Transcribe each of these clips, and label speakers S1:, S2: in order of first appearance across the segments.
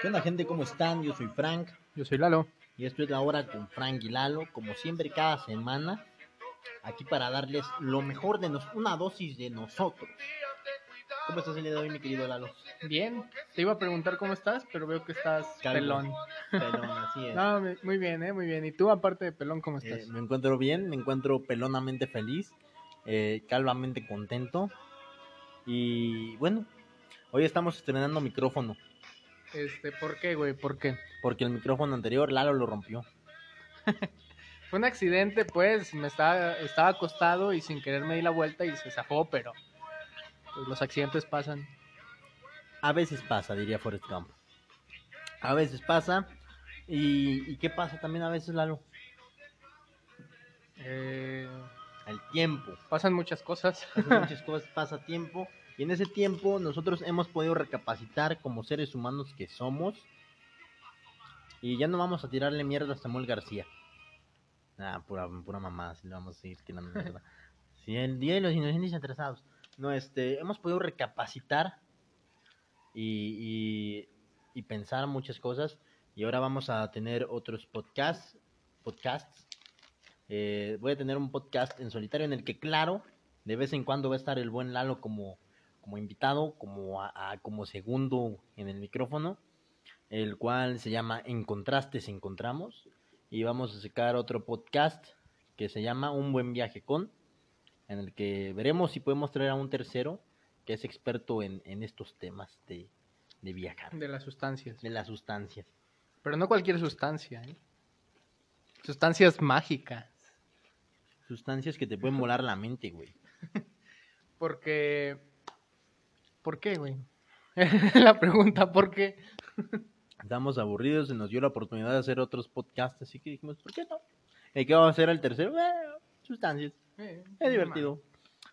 S1: ¿Qué onda gente? ¿Cómo están? Yo soy Frank
S2: Yo soy Lalo.
S1: y esto es la hora con Frank y Lalo, como siempre cada semana, aquí para darles lo mejor de nos una dosis de nosotros. ¿Cómo estás el día de hoy, mi querido Lalo?
S2: Bien. Te iba a preguntar cómo estás, pero veo que estás
S1: Calvo.
S2: pelón.
S1: Pelón, así es.
S2: No, muy bien, eh, muy bien. ¿Y tú, aparte de pelón, cómo
S1: Eh,
S2: estás?
S1: me encuentro bien, me encuentro pelonamente feliz, eh, calvamente contento. Y bueno, hoy estamos estrenando micrófono,
S2: Este, ¿por qué, güey? ¿Por qué?
S1: porque el micrófono anterior Lalo lo rompió.
S2: Fue un accidente, pues, me estaba, estaba acostado y sin querer me di la vuelta y se zafó, pero pues, los accidentes pasan.
S1: A veces pasa, diría Forrest Gump. A veces pasa. ¿Y, y qué pasa también a veces, Lalo?
S2: Eh,
S1: El tiempo.
S2: pasan muchas cosas.
S1: Pasan muchas cosas, pasa tiempo. Y en ese tiempo nosotros hemos podido recapacitar como seres humanos que somos. Y ya no vamos a tirarle mierda a Samuel García. Ah, pura, pura mamá, si le vamos a seguir tirando mierda. Sí, el día de los inocentes atrasados. No, este, hemos podido recapacitar y, y, y pensar muchas cosas. Y ahora vamos a tener otros podcasts. podcasts. Eh, voy a tener un podcast en solitario en el que, claro, de vez en cuando va a estar el buen Lalo como, como invitado, como, a- a- como segundo en el micrófono, el cual se llama En Contrastes Encontramos. Y vamos a sacar otro podcast que se llama Un Buen Viaje con, en el que veremos si podemos traer a un tercero que es experto en, en estos temas de, de viajar,
S2: De las sustancias.
S1: de las sustancias.
S2: Pero no cualquier sustancia, ¿eh? Sustancias mágicas.
S1: Sustancias que te pueden volar la mente, güey.
S2: Porque... ¿Por qué, güey? la pregunta, ¿por qué?
S1: Estamos aburridos, se nos dio la oportunidad de hacer otros podcasts, así que dijimos, ¿por qué no? ¿Y qué vamos a hacer el tercero? Bueno, sustancias,
S2: Eh,
S1: es divertido.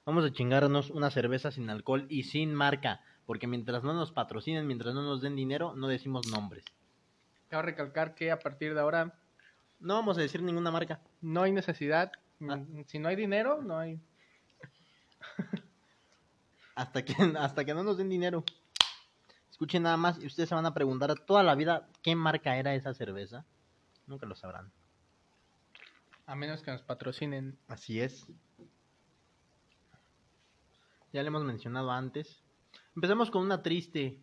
S1: Vamos a chingarnos una cerveza sin alcohol y sin marca, porque mientras no nos patrocinen, mientras no nos den dinero, no decimos nombres.
S2: Cabe recalcar que a partir de ahora
S1: No vamos a decir ninguna marca.
S2: no hay necesidad.
S1: Ah.
S2: Si no hay dinero, no hay.
S1: Hasta que, hasta que no nos den dinero. Escuchen nada más y ustedes se van a preguntar toda la vida qué marca era esa cerveza. Nunca lo sabrán.
S2: A menos que nos patrocinen.
S1: Así es. Ya le hemos mencionado antes. Empezamos con una triste.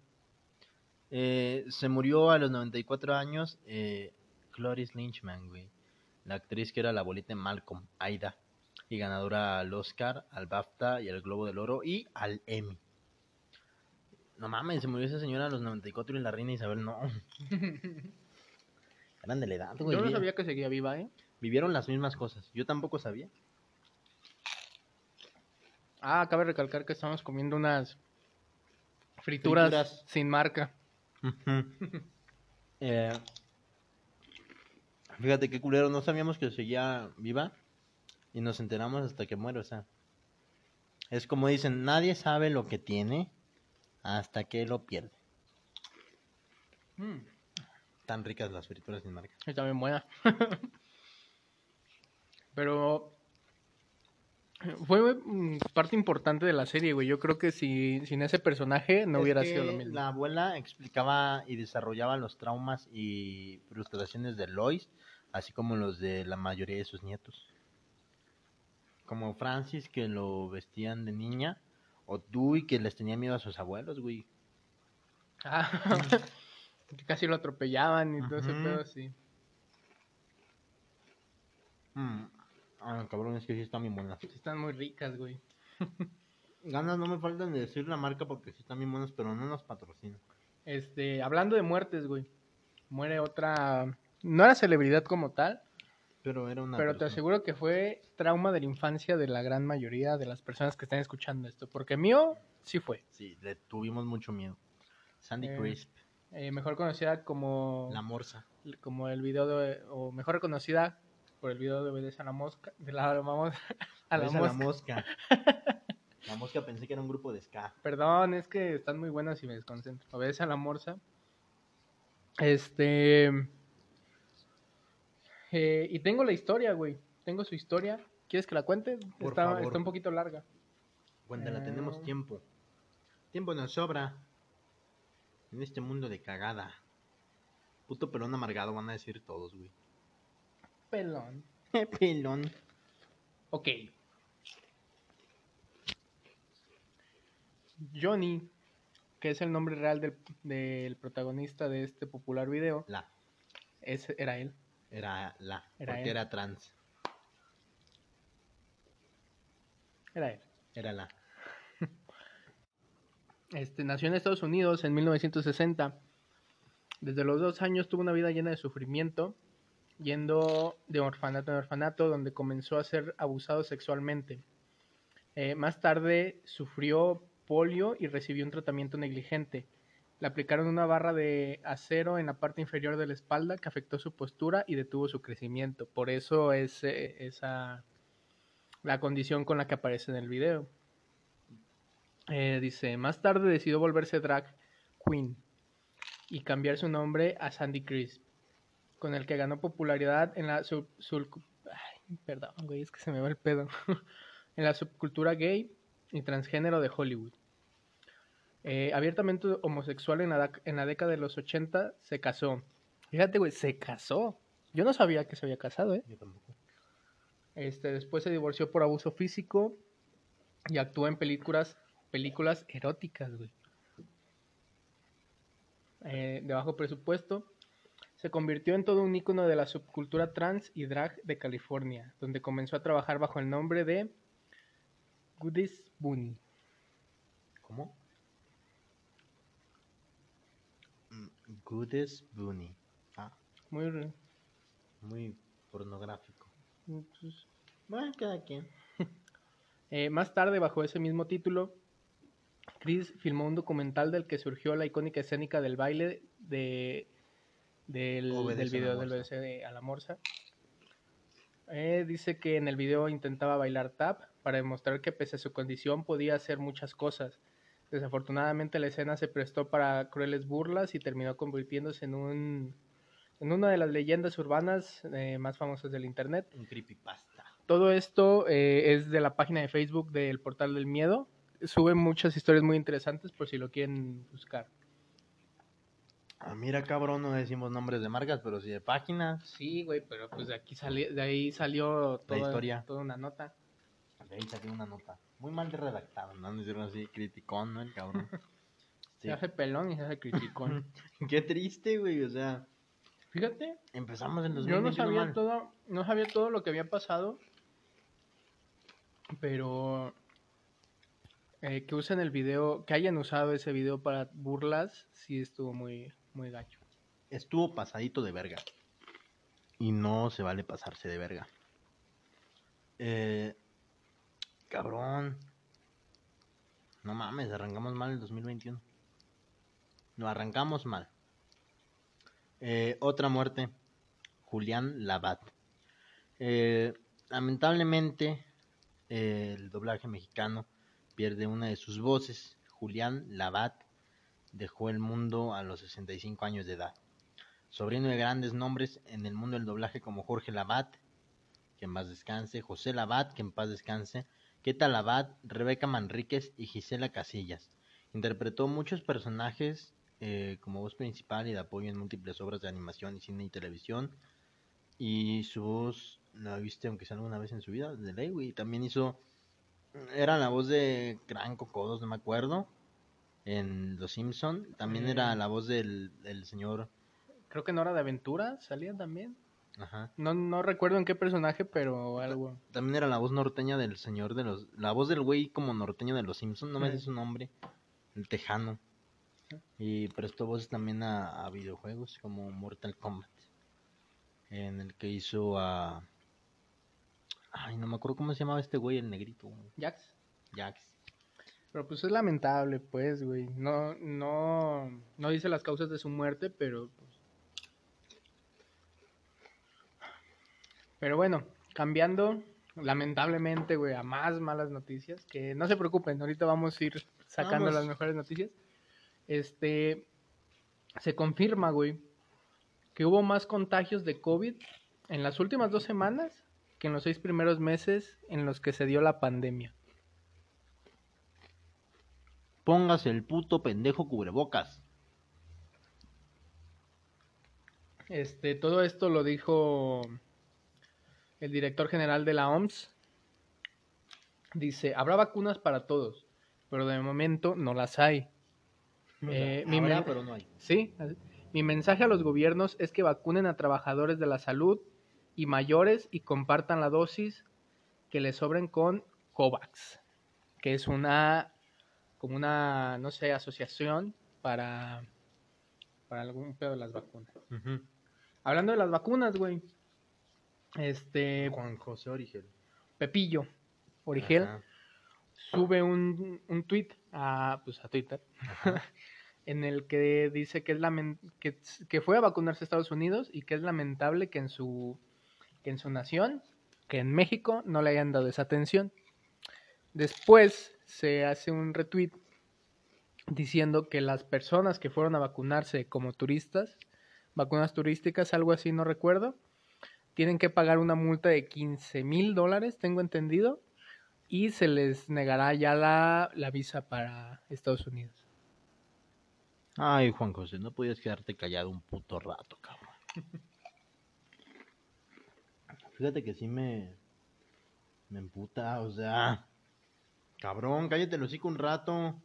S1: Eh, se murió a los 94 años eh, Cloris Lynchman, güey. La actriz que era la abuelita de Malcolm, Aida. Y ganadora al Oscar, al BAFTA y al Globo del Oro y al Emmy. No mames, se murió esa señora a los 94 y la reina Isabel no. Eran de la edad, güey.
S2: Yo no sabía que seguía viva, ¿eh?
S1: Vivieron las mismas cosas. Yo tampoco sabía.
S2: Ah, cabe recalcar que estamos comiendo unas frituras,
S1: Frituras.
S2: sin marca.
S1: Eh, fíjate qué culero, no sabíamos que seguía viva y nos enteramos hasta que muere, o sea. Es como dicen, nadie sabe lo que tiene hasta que lo pierde.
S2: Mm,
S1: Tan ricas las frituras sin marca.
S2: está bien buena. Pero fue mm, parte importante de la serie, güey. Yo creo que si sin ese personaje no
S1: Es
S2: hubiera sido lo mismo.
S1: La abuela explicaba y desarrollaba los traumas y frustraciones de Lois, así como los de la mayoría de sus nietos. Como Francis, que lo vestían de niña, o Dewey, que les tenía miedo a sus abuelos, güey.
S2: Ah, que casi lo atropellaban y todo ese
S1: Ujú.
S2: pedo, sí.
S1: Mm. Ah, cabrón, es que sí están bien buenas.
S2: Sí Están muy ricas, güey.
S1: Ganas no me faltan de decir la marca porque sí están bien buenas, pero no nos patrocinan.
S2: Este, hablando de muertes, güey. Muere otra. No era celebridad como tal,
S1: Pero era una.
S2: pero te aseguro que fue trauma de la infancia de la gran mayoría de las personas que están escuchando esto. Porque mío sí fue.
S1: Sí, le tuvimos mucho miedo. Sandy
S2: Eh,
S1: Crisp,
S2: Eh, mejor conocida como.
S1: la morsa.
S2: Como el video de. O mejor reconocida por el video de Obedece a la mosca. De la, vamos, a la mosca.
S1: mosca. La mosca pensé que era un grupo de ska.
S2: Perdón, es que están muy buenas y me desconcentro. Obedece a la morsa. Este. Eh, y tengo la historia, güey. Tengo su historia. ¿Quieres que la cuente?
S1: Por
S2: está,
S1: favor.
S2: está un poquito larga.
S1: Cuéntala,
S2: Eh.
S1: tenemos tiempo. Tiempo nos sobra. En este mundo de cagada. Puto pelón amargado van a decir todos, güey.
S2: Pelón.
S1: pelón.
S2: Ok. Johnny, que es el nombre real del, del protagonista de este popular video,
S1: La.
S2: ese era él.
S1: Era la.
S2: Era
S1: porque
S2: él.
S1: era trans.
S2: Era él.
S1: Era la.
S2: Este, nació en Estados Unidos en 1960. Desde los dos años tuvo una vida llena de sufrimiento, yendo de orfanato en orfanato, donde comenzó a ser abusado sexualmente. Eh, más tarde sufrió polio y recibió un tratamiento negligente. Le aplicaron una barra de acero en la parte inferior de la espalda que afectó su postura y detuvo su crecimiento. Por eso es eh, esa la condición con la que aparece en el video. Eh, dice, más tarde decidió volverse drag queen y cambiar su nombre a Sandy Crisp, con el que ganó popularidad en la sub, sub- perdón, güey, es que se me va el pedo. en la subcultura gay y transgénero de Hollywood. Eh, abiertamente homosexual en la, dac- en la década de los 80, se casó. Fíjate, güey, se casó. Yo no sabía que se había casado, ¿eh?
S1: Yo tampoco.
S2: Este, después se divorció por abuso físico y actuó en películas, películas eróticas, güey. Eh, de bajo presupuesto. Se convirtió en todo un ícono de la subcultura trans y drag de California, donde comenzó a trabajar bajo el nombre de Goodies Bunny.
S1: ¿Cómo? Mm, Goodest Bunny. Ah,
S2: Muy, re-
S1: muy pornográfico.
S2: pues,
S1: Bueno, cada quien.
S2: Eh, más tarde, bajo ese mismo título, Chris filmó un documental del que surgió la icónica escénica del baile de, del, video del. BDC de a la morsa. Eh, dice que en el video intentaba bailar tap para demostrar que pese a su condición podía hacer muchas cosas. Desafortunadamente la escena se prestó para crueles burlas y terminó convirtiéndose en un en una de las leyendas urbanas eh, más famosas del internet.
S1: Un creepypasta.
S2: Todo esto eh, es de la página de Facebook del Portal del Miedo. Sube muchas historias muy interesantes por si lo quieren buscar.
S1: Ah, mira, cabrón, no decimos nombres de marcas, pero sí de páginas.
S2: Sí, güey, pero pues de aquí sali- de ahí salió toda,
S1: historia.
S2: toda una nota.
S1: De ahí saqué una nota. Muy mal redactada, ¿no? Decirlo así, criticón, ¿no? El cabrón. Sí.
S2: Se hace pelón y se hace criticón.
S1: Qué triste, güey. O sea,
S2: Fíjate,
S1: empezamos en los
S2: yo no sabía todo, no sabía todo lo que había pasado, pero eh, que usen el video, que hayan usado ese video para burlas, sí estuvo muy, muy gacho.
S1: Estuvo pasadito de verga. Y no se vale pasarse de verga. Eh, cabrón. No mames, arrancamos mal el 2021. Lo arrancamos mal. Eh, otra muerte. Julián Labat. Eh, lamentablemente, el doblaje mexicano pierde una de sus voces. Julián Labat dejó el mundo a los 65 años de edad. Sobrino de grandes nombres en el mundo del doblaje como Jorge Labat, que en paz descanse, José Labat, que en paz descanse, Keta Labat, Rebeca Manríquez y Gisela Casillas. Interpretó muchos personajes eh, como voz principal y de apoyo en múltiples obras de animación y cine y televisión. Y su voz la viste aunque sea alguna vez en su vida, de güey. También hizo, era la voz de Gran Cocodos, no me acuerdo, en Los Simpson. También era
S2: Mm.
S1: la voz del, del señor,
S2: Creo que en Hora de Aventura salía también.
S1: Ajá.
S2: No, no recuerdo en qué personaje, pero algo.
S1: También era la voz norteña del señor de los, la voz del güey como norteño de Los Simpson, no me sé su nombre, el tejano. Y prestó voces también a, a videojuegos como Mortal Kombat, en el que hizo a, ay, no me acuerdo cómo se llamaba este güey, el negrito,
S2: Jax.
S1: Jax.
S2: Pero pues es lamentable, pues, güey. No, no, no dice las causas de su muerte, pero pues... Pero bueno, cambiando lamentablemente, güey, a más malas noticias, que no se preocupen, ahorita vamos a ir sacando
S1: Vamos.
S2: las mejores noticias. Este, se confirma, güey, que hubo más contagios de COVID en las últimas dos semanas que en los seis primeros meses en los que se dio la pandemia.
S1: Póngase el puto pendejo cubrebocas.
S2: Este, todo esto lo dijo el director general de la OMS. Dice, habrá vacunas para todos, pero de momento no las hay. Eh, mi
S1: Habrá,
S2: men-
S1: pero no hay.
S2: Sí, mi mensaje a los gobiernos es que vacunen a trabajadores de la salud y mayores y compartan la dosis que les sobren con COVAX, que es una, como una, no sé, asociación para, para algún pedo de las vacunas. Hablando de las vacunas, güey, este,
S1: Juan José Origel.
S2: Pepillo, Origel,
S1: Ajá.
S2: sube un, un tweet a, pues, a Twitter en el que dice que es que, que fue a vacunarse a Estados Unidos y que es lamentable que en su que en su nación, que en México no le hayan dado esa atención. Después se hace un retweet diciendo que las personas que fueron a vacunarse como turistas, vacunas turísticas, algo así, no recuerdo, tienen que pagar una multa de 15 mil dólares, tengo entendido, y se les negará ya la, la visa para Estados Unidos.
S1: Ay, Juan José, no podías quedarte callado un puto rato, cabrón. Fíjate que sí me. Me emputa, o sea. Cabrón, cállate el hocico un rato.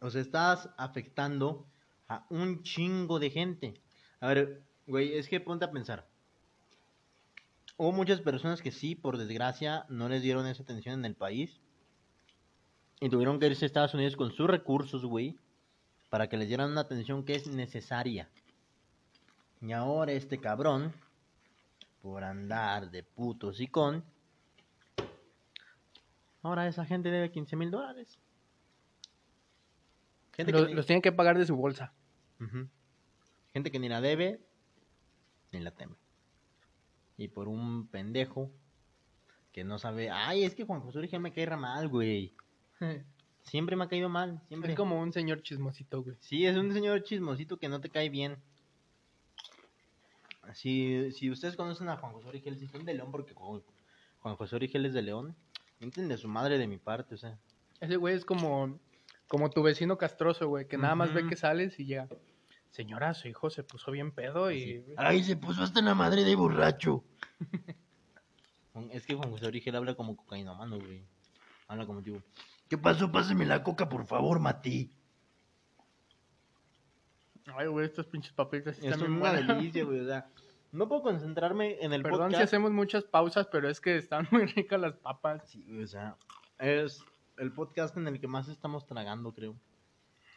S1: O sea, estás afectando a un chingo de gente. A ver, güey, es que ponte a pensar. Hubo muchas personas que sí, por desgracia, no les dieron esa atención en el país. Y tuvieron que irse a Estados Unidos con sus recursos, güey. Para que les dieran una atención que es necesaria. Y ahora este cabrón, por andar de puto sicón, ahora esa gente debe 15 mil dólares. Gente,
S2: Los,
S1: que ni-
S2: los tienen que pagar de su bolsa.
S1: Gente que ni la debe, ni la teme. Y por un pendejo que no sabe, ay, es que Juan José Origen me cae mal, güey. Siempre me ha caído mal, siempre.
S2: Es como un señor chismosito, güey.
S1: Sí, es un señor chismosito que no te cae bien. Si, si ustedes conocen a Juan José Origel, si son de León, porque Juan José Origel es de León, mienten de su madre de mi parte, o sea.
S2: Ese güey es como, como tu vecino castroso, güey, que nada más ve que sales y llega. Señora, su hijo se puso bien pedo y...
S1: Ay, se puso hasta la madre de borracho. es que Juan José Origel habla como cocaína mano, güey. Habla como tipo, ¿qué pasó? Pásame la coca, por favor, Mati.
S2: Ay, güey, estos pinches papitas
S1: Es
S2: están bien
S1: una
S2: buenas.
S1: delicia, güey, o sea. No puedo concentrarme en el
S2: Perdón si
S1: podcast.
S2: hacemos muchas pausas, pero es que están muy ricas las papas.
S1: Sí, güey, o sea, es el podcast en el que más estamos tragando, creo.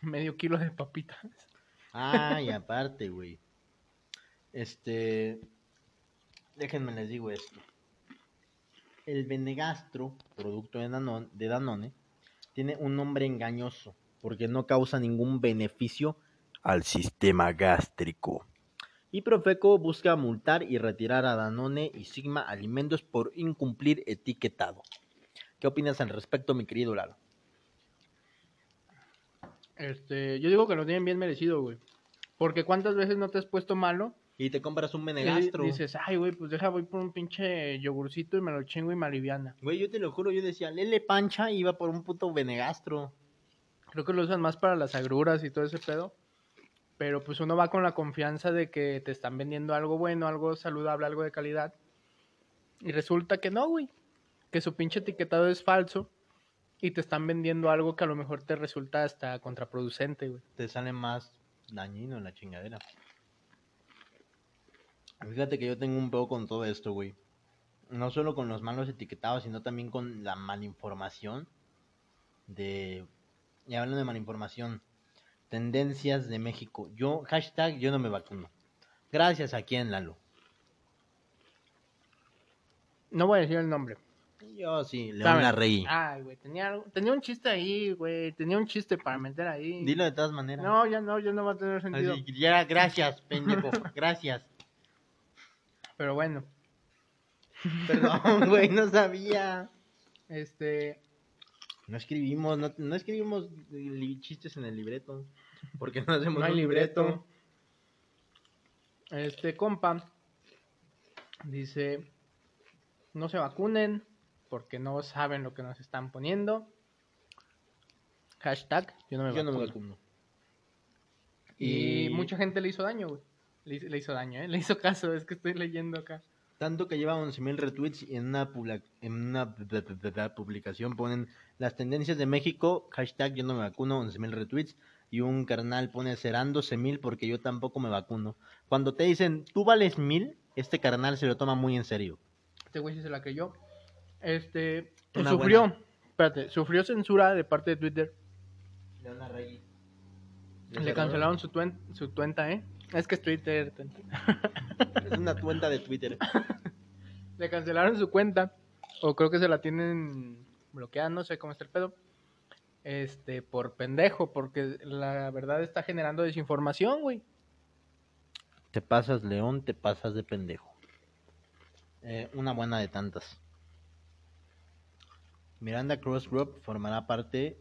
S2: Medio kilo de papitas.
S1: Ah, aparte, güey. Este. Déjenme les digo esto. El Benegastro, producto de Danone, de Danone, tiene un nombre engañoso porque no causa ningún beneficio al sistema gástrico. Y Profeco busca multar y retirar a Danone y Sigma Alimentos por incumplir etiquetado. ¿Qué opinas al respecto, mi querido Lalo?
S2: Este, yo digo que lo tienen bien merecido, güey. Porque cuántas veces no te has puesto malo
S1: Y te compras un
S2: y
S1: Benegastro.
S2: dices, ay, güey, pues deja, voy por un pinche yogurcito y me lo chingo y me aliviana.
S1: Güey, yo te lo juro, yo decía, Lele Pancha iba por un puto Benegastro.
S2: Creo que lo usan más para las agruras y todo ese pedo. Pero pues uno va con la confianza de que te están vendiendo algo bueno, algo saludable, algo de calidad. Y resulta que no, güey. Que su pinche etiquetado es falso. Y te están vendiendo algo que a lo mejor te resulta hasta contraproducente, güey.
S1: Te sale más dañino la chingadera. Fíjate que yo tengo un pedo con todo esto, güey. No solo con los malos etiquetados, sino también con la malinformación. De. Y hablando de malinformación. Tendencias de México. Yo, hashtag, yo no me vacuno. Gracias a quién, Lalo.
S2: No voy a decir el nombre.
S1: Yo sí, León. Larregui.
S2: Ay, güey, tenía, tenía un chiste ahí, güey. Tenía un chiste para meter ahí.
S1: Dilo de todas maneras.
S2: No, ya no, ya no va a tener sentido.
S1: Así, ya, gracias, pendejo. gracias.
S2: Pero bueno,
S1: Perdón, güey, no sabía.
S2: este,
S1: No escribimos, no, no escribimos chistes en el libreto. Porque no hacemos
S2: no hay
S1: un
S2: libreto. Este compa dice, no se vacunen porque no saben lo que nos están poniendo. Hashtag, yo no me
S1: Yo no me
S2: vacuno.
S1: vacuno.
S2: Y,
S1: Y-
S2: mucha gente le hizo daño, güey. Le, hizo- le hizo daño, ¿eh? Le hizo caso, es que estoy leyendo acá.
S1: Tanto que lleva 11.000 retweets y en una, en una publicación ponen las tendencias de México, hashtag yo no me vacuno, 11.000 retweets. Y un carnal pone serán 12.000 porque yo tampoco me vacuno. Cuando te dicen tú vales mil, este carnal se lo toma muy en serio.
S2: Este güey sí se la creyó. Este,
S1: Una
S2: sufrió,
S1: buena.
S2: espérate, sufrió censura de parte de Twitter. Le cancelaron su, tuen- su cuenta, ¿eh? Es que es Twitter.
S1: Es una cuenta de Twitter.
S2: Le cancelaron su cuenta. O creo que se la tienen bloqueada, no sé cómo está el pedo. Este, por pendejo, porque la verdad está generando desinformación, güey.
S1: Te pasas león, te pasas de pendejo. Eh, una buena de tantas. Miranda Crossgrove formará parte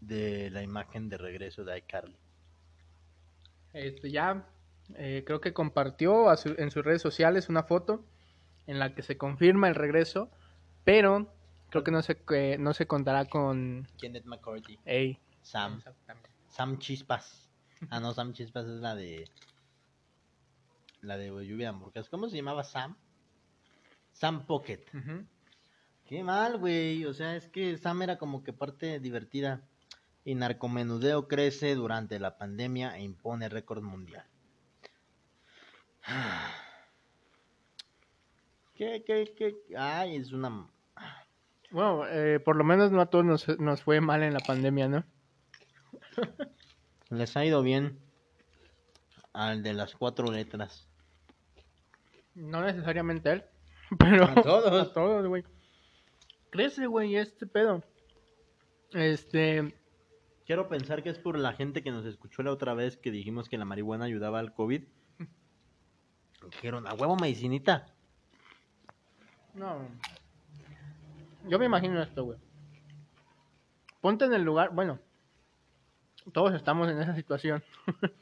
S1: de la imagen de regreso de iCarly.
S2: Este, ya eh, creo que compartió a su- en sus redes sociales una foto en la que se confirma el regreso, pero creo que no se, que no se contará con...
S1: Kenneth McCarthy.
S2: Ey,
S1: Sam. Sam Chispas. Ah, no, Sam Chispas es la de. La de Lluvia de Hamburguesas. ¿Cómo se llamaba Sam? Sam Pocket.
S2: Ujú.
S1: Qué mal, güey. O sea, es que Sam era como que parte divertida. Y narcomenudeo crece durante la pandemia e impone récord mundial. ¿Qué, qué, qué? Ay, es una.
S2: Bueno, eh, por lo menos no a todos nos, nos fue mal en la pandemia, ¿no?
S1: Les ha ido bien al de las cuatro letras.
S2: No necesariamente a él, pero
S1: A todos.
S2: a todos, güey. Crece, güey, este pedo. Este,
S1: Quiero pensar que es por la gente que nos escuchó la otra vez que dijimos que la marihuana ayudaba al COVID. Dijeron, a huevo medicinita.
S2: no. Yo me imagino esto, güey. Ponte en el lugar, bueno, todos estamos en esa situación.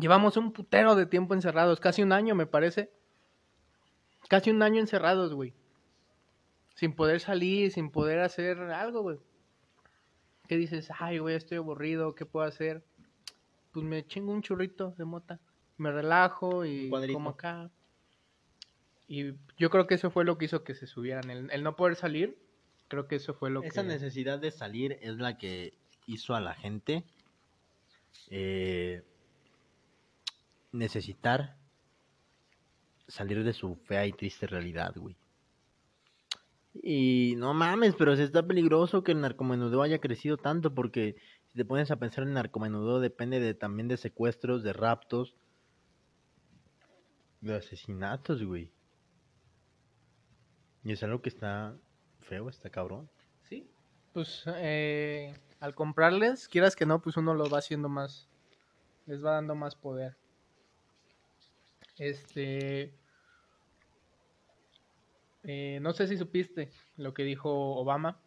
S2: Llevamos un putero de tiempo encerrados, casi un año me parece. Casi un año encerrados, güey. Sin poder salir, sin poder hacer algo, güey. ¿Qué dices? Ay, güey, estoy aburrido, ¿qué puedo hacer? Pues me chingo un churrito de mota. Me relajo y
S1: cuadrito.
S2: como acá. Y yo creo que eso fue lo que hizo que se subieran. El, el no poder salir, creo que eso fue lo
S1: Esa
S2: que...
S1: necesidad de salir es la que hizo a la gente eh, necesitar salir de su fea y triste realidad, güey. Y no mames, pero si está peligroso que el narcomenudeo haya crecido tanto porque si te pones a pensar el narcomenudeo depende de, también de secuestros, de raptos, de asesinatos, güey. Y es algo que está feo, está cabrón.
S2: Sí. Pues eh, al comprarles, quieras que no, pues uno lo va haciendo más, les va dando más poder. Este, eh, no sé si supiste lo que dijo Obama.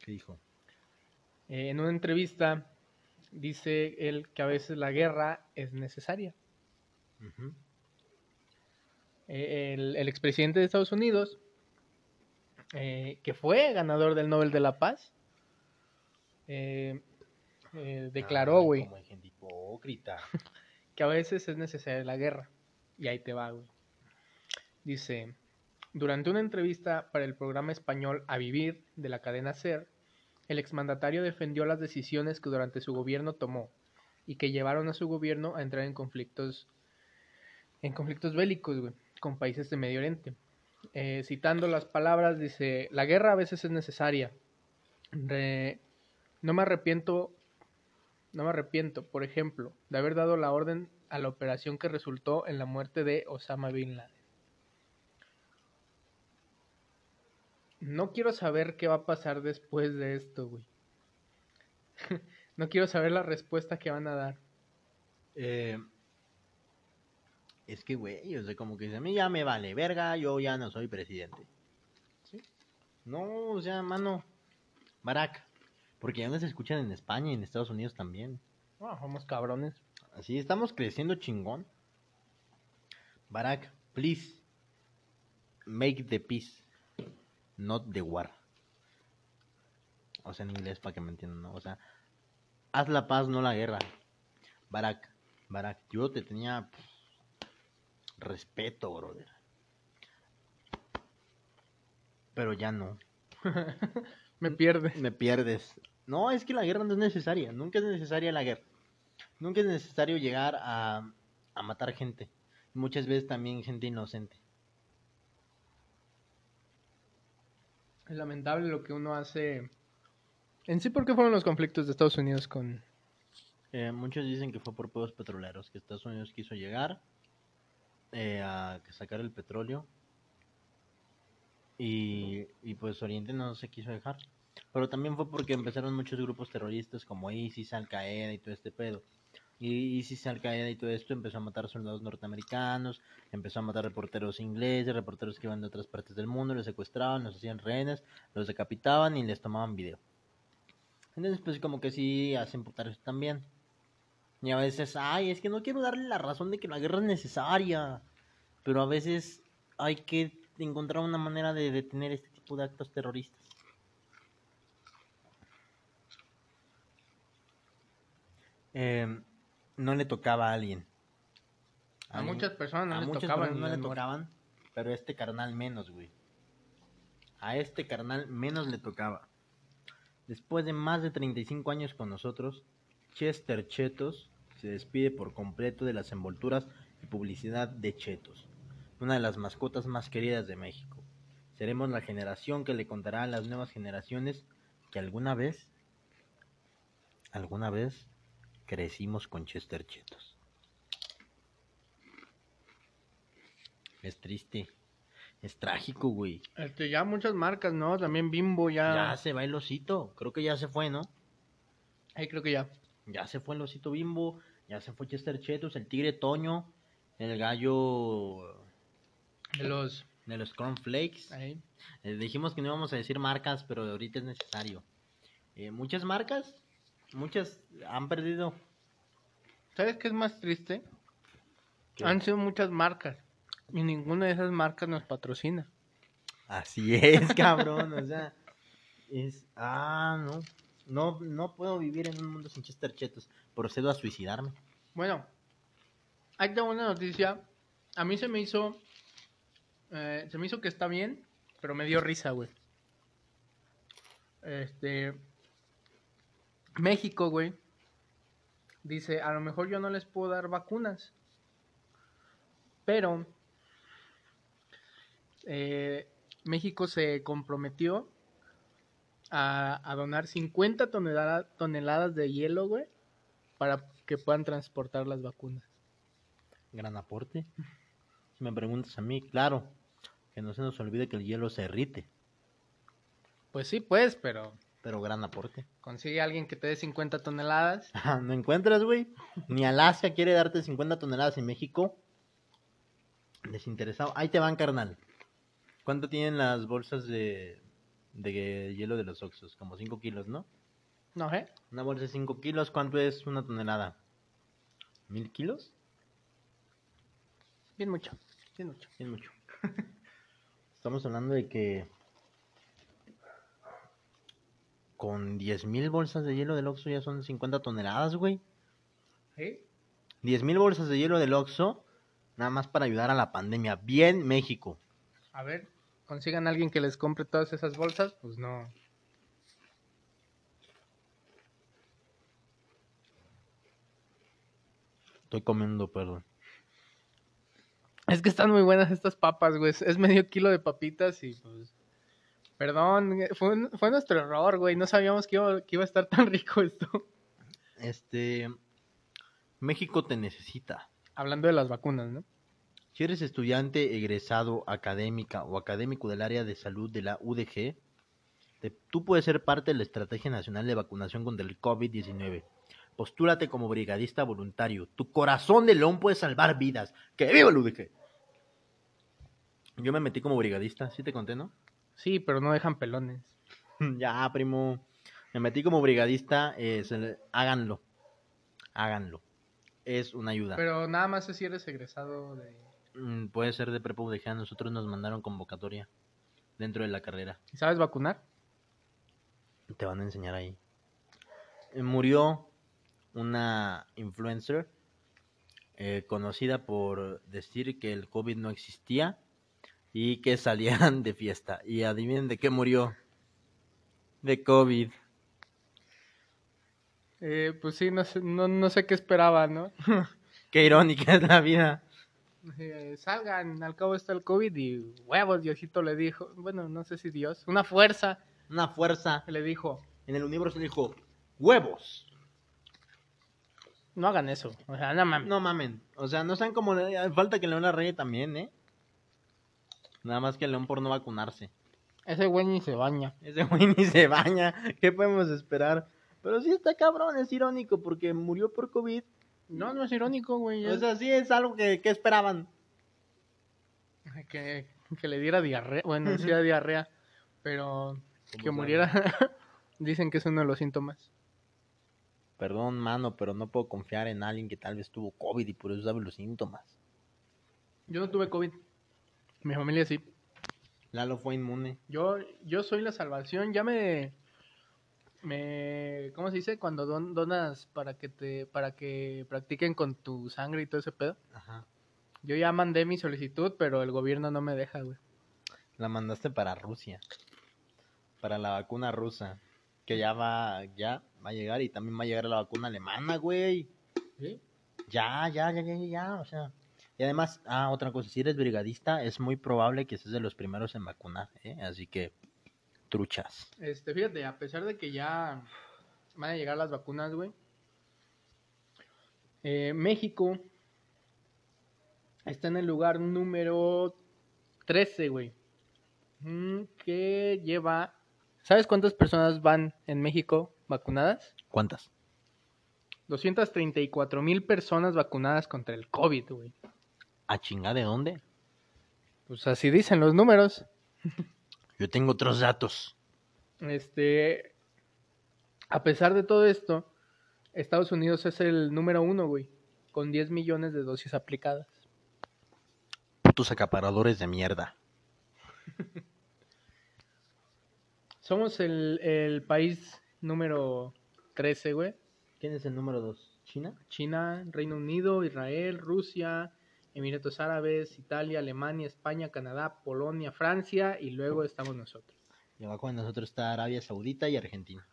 S1: ¿Qué dijo?
S2: Eh, en una entrevista dice él que a veces la guerra es necesaria. Eh, el, el expresidente de Estados Unidos, que fue ganador del Nobel de la Paz, declaró, güey,
S1: Como hay gente hipócrita.
S2: que a veces es necesaria la guerra. Y ahí te va, güey. Dice, durante una entrevista para el programa español A Vivir de la cadena SER, el exmandatario defendió las decisiones que durante su gobierno tomó y que llevaron a su gobierno a entrar en conflictos en conflictos bélicos, con países de Medio Oriente. Eh, citando las palabras, dice, la guerra a veces es necesaria. No me arrepiento no me arrepiento, por ejemplo, de haber dado la orden a la operación que resultó en la muerte de Osama Bin Laden. No quiero saber qué va a pasar después de esto, güey. no quiero saber la respuesta que van a dar.
S1: Eh, es que, güey, o sea, como que dice, a mí ya me vale verga, yo ya no soy presidente.
S2: ¿Sí?
S1: No, o sea, mano, Barack, porque ya nos escuchan en España y en Estados Unidos también.
S2: Ah, somos cabrones.
S1: Así estamos creciendo chingón. Barack, please, make the peace, not the war. O sea, en inglés para que me entiendan, ¿no? O sea, haz la paz, no la guerra. Barack, Barack, yo te tenía pff, respeto, brother. Pero ya no.
S2: Me pierde.
S1: Me pierdes. No, es que la guerra no es necesaria. Nunca es necesaria la guerra. Nunca es necesario llegar a, a matar gente. Muchas veces también gente inocente.
S2: Lamentable lo que uno hace. En sí, ¿por qué fueron los conflictos de Estados Unidos con...
S1: Eh, muchos dicen que fue por pozos petroleros, que Estados Unidos quiso llegar eh, a sacar el petróleo y, y pues Oriente no se quiso dejar. Pero también fue porque empezaron muchos grupos terroristas como ISIS, Al Qaeda y todo este pedo. Y ISIS, Al Qaeda y todo esto empezó a matar soldados norteamericanos, empezó a matar reporteros ingleses, reporteros que iban de otras partes del mundo, los secuestraban, los hacían rehenes, los decapitaban y les tomaban video. Entonces, pues como que sí hacen putar eso también. Y a veces, ay, es que no quiero darle la razón de que la guerra es necesaria. Pero a veces hay que encontrar una manera de detener este tipo de actos terroristas. Eh, no le tocaba a alguien.
S2: A muchas personas no
S1: a
S2: les
S1: muchas
S2: tocaban.
S1: personas no le tocaban, pero a este carnal menos, güey. A este carnal menos le tocaba. Después de más de 35 años con nosotros, Chester Chetos se despide por completo de las envolturas y publicidad de Chetos, una de las mascotas más queridas de México. Seremos la generación que le contará a las nuevas generaciones que alguna vez, alguna vez crecimos con Chester Chetos. Es triste. Es trágico, güey.
S2: Este, ya muchas marcas, ¿no? También Bimbo ya...
S1: Ya se va el osito. Creo que ya se fue, ¿no?
S2: Ahí creo que ya.
S1: Ya se fue el osito bimbo. Ya se fue Chester Chetos, el tigre Toño, el gallo
S2: De los...
S1: de los cornflakes.
S2: Ahí.
S1: Eh, dijimos que no íbamos a decir marcas, pero ahorita es necesario. Eh, muchas marcas, muchas han perdido.
S2: ¿Sabes qué es más triste?
S1: ¿Qué?
S2: Han sido muchas marcas. Y ninguna de esas marcas nos patrocina.
S1: Así es, cabrón. o sea, es. Ah, no. No, no puedo vivir en un mundo sin Chester Chetos. Procedo a suicidarme.
S2: Bueno, tengo una noticia. A mí se me hizo. eh, se me hizo que está bien, pero me dio risa, güey. Este. México, güey. Dice: A lo mejor yo no les puedo dar vacunas. Pero. eh, México se comprometió a, a donar 50 tonelada- toneladas de hielo, güey, para que puedan transportar las vacunas.
S1: Gran aporte. Si me preguntas a mí, claro. Que no se nos olvide que el hielo se derrite.
S2: Pues sí, pues, pero
S1: Pero gran aporte.
S2: consigue a alguien que te dé 50 toneladas.
S1: ¿No encuentras, güey? Ni Alaska quiere darte 50 toneladas en México. Desinteresado. Ahí te van, carnal. ¿Cuánto tienen las bolsas de, de hielo de los Oxos? Como 5 kilos, ¿no?
S2: No sé.
S1: Una bolsa de 5 kilos, ¿cuánto es una tonelada? ¿Mil kilos?
S2: Bien mucho. Bien mucho.
S1: Es mucho. Estamos hablando de que con 10.000 bolsas de hielo del Oxxo ya son 50 toneladas, güey.
S2: ¿Sí?
S1: 10.000 bolsas de hielo del Oxxo, nada más para ayudar a la pandemia. Bien, México.
S2: A ver, consigan a alguien que les compre todas esas bolsas. Pues no.
S1: Estoy comiendo, perdón.
S2: Es que están muy buenas estas papas, güey. Es- Es medio kilo de papitas y pues... Perdón, eh, fue, fue nuestro error, güey. No sabíamos que iba, que iba a estar tan rico esto.
S1: Este. México te necesita.
S2: Hablando de las vacunas, ¿no?
S1: Si eres estudiante, egresado, académica o académico del área de salud de la UDG, te- tú puedes ser parte de la Estrategia Nacional de Vacunación contra el COVID-19. Postúrate como brigadista voluntario. Tu corazón de león puede salvar vidas. ¡Que viva el UDG! Yo me metí como brigadista, ¿sí te conté, no?
S2: Sí, pero no dejan pelones.
S1: ya, primo. Me metí como brigadista. eh, se le- háganlo. Háganlo. Es una ayuda.
S2: Pero nada más es si eres egresado de...
S1: Mm, Puede ser de prepa UDG. Nosotros nos mandaron convocatoria dentro de la carrera.
S2: ¿Y ¿Sabes vacunar?
S1: Te van a enseñar ahí. Eh, Murió una influencer eh, conocida por decir que el COVID no existía y que salían de fiesta. Y adivinen de qué murió. De COVID.
S2: Eh, pues sí, no sé, no, no sé qué esperaba, ¿no?
S1: Qué irónica es la vida.
S2: Eh, salgan, al cabo está el COVID y huevos, Diosito le dijo, bueno, no sé si Dios, una fuerza
S1: Una fuerza
S2: le dijo,
S1: en el universo dijo, huevos.
S2: no hagan eso, o sea, no mames.
S1: No mamen. O sea, no sean como... Falta que León la regue también, ¿eh? Nada más que León por no vacunarse.
S2: Ese güey ni se baña.
S1: Ese güey ni se baña. ¿Qué podemos esperar? Pero sí está cabrón, es irónico porque murió por COVID.
S2: No, no es irónico, güey.
S1: O
S2: es
S1: sea, sí es algo que, que esperaban.
S2: que, que le diera diarrea, bueno, sí era diarrea, pero que muriera, dicen que es uno de los síntomas.
S1: Perdón, mano, pero no puedo confiar en alguien que tal vez tuvo COVID y por eso sabe los síntomas.
S2: Yo no tuve COVID, mi familia sí.
S1: Lalo fue inmune.
S2: Yo, yo soy la salvación, ya me, me, ¿cómo se dice? Cuando don- donas para que te, para que practiquen con tu sangre y todo ese pedo.
S1: Ajá.
S2: Yo ya mandé mi solicitud, pero el gobierno no me deja, güey.
S1: La mandaste para Rusia. Para la vacuna rusa. Que ya va, ya va a llegar y también va a llegar la vacuna alemana, güey. Ya, ya, ya, ya, ya, ya, o sea. Y además, ah, otra cosa, si eres brigadista, es muy probable que seas de los primeros en vacunar, ¿eh? Así que, truchas.
S2: Este, fíjate, a pesar de que ya van a llegar las vacunas, güey. eh, México está en el lugar número 13, güey. Mm, Que lleva... ¿Sabes cuántas personas van en México vacunadas?
S1: ¿Cuántas?
S2: 234 mil personas vacunadas contra el COVID, güey.
S1: ¿A chinga de dónde?
S2: Pues así dicen los números.
S1: Yo tengo otros datos.
S2: Este, a pesar de todo esto, Estados Unidos es el número uno, güey, con 10 millones de dosis aplicadas.
S1: Putos acaparadores de mierda.
S2: Somos el, el país número 13, güey.
S1: ¿Quién es el número dos? ¿China?
S2: China, Reino Unido, Israel, Rusia, Emiratos Árabes, Italia, Alemania, España, Canadá, Polonia, Francia y luego estamos nosotros.
S1: Y abajo de nosotros está Arabia Saudita y Argentina.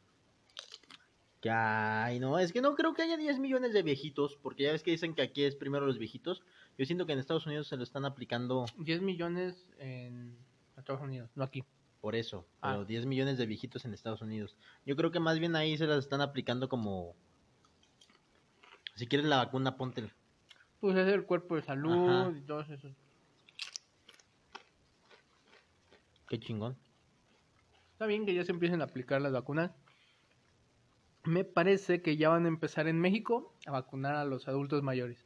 S1: Que ay, no, es que no creo que haya 10 millones de viejitos, porque ya ves que dicen que aquí es primero los viejitos. Yo siento que en Estados Unidos se lo están aplicando
S2: 10 millones en Estados Unidos, no aquí.
S1: por eso,
S2: Ah.
S1: pero 10 millones de viejitos en Estados Unidos. Yo creo que más bien ahí se las están aplicando como... Si quieres la vacuna, póntela.
S2: Pues es el cuerpo de salud
S1: Ajá.
S2: y todo eso.
S1: Qué chingón.
S2: Está bien que ya se empiecen a aplicar las vacunas. Me parece que ya van a empezar en México a vacunar a los adultos mayores.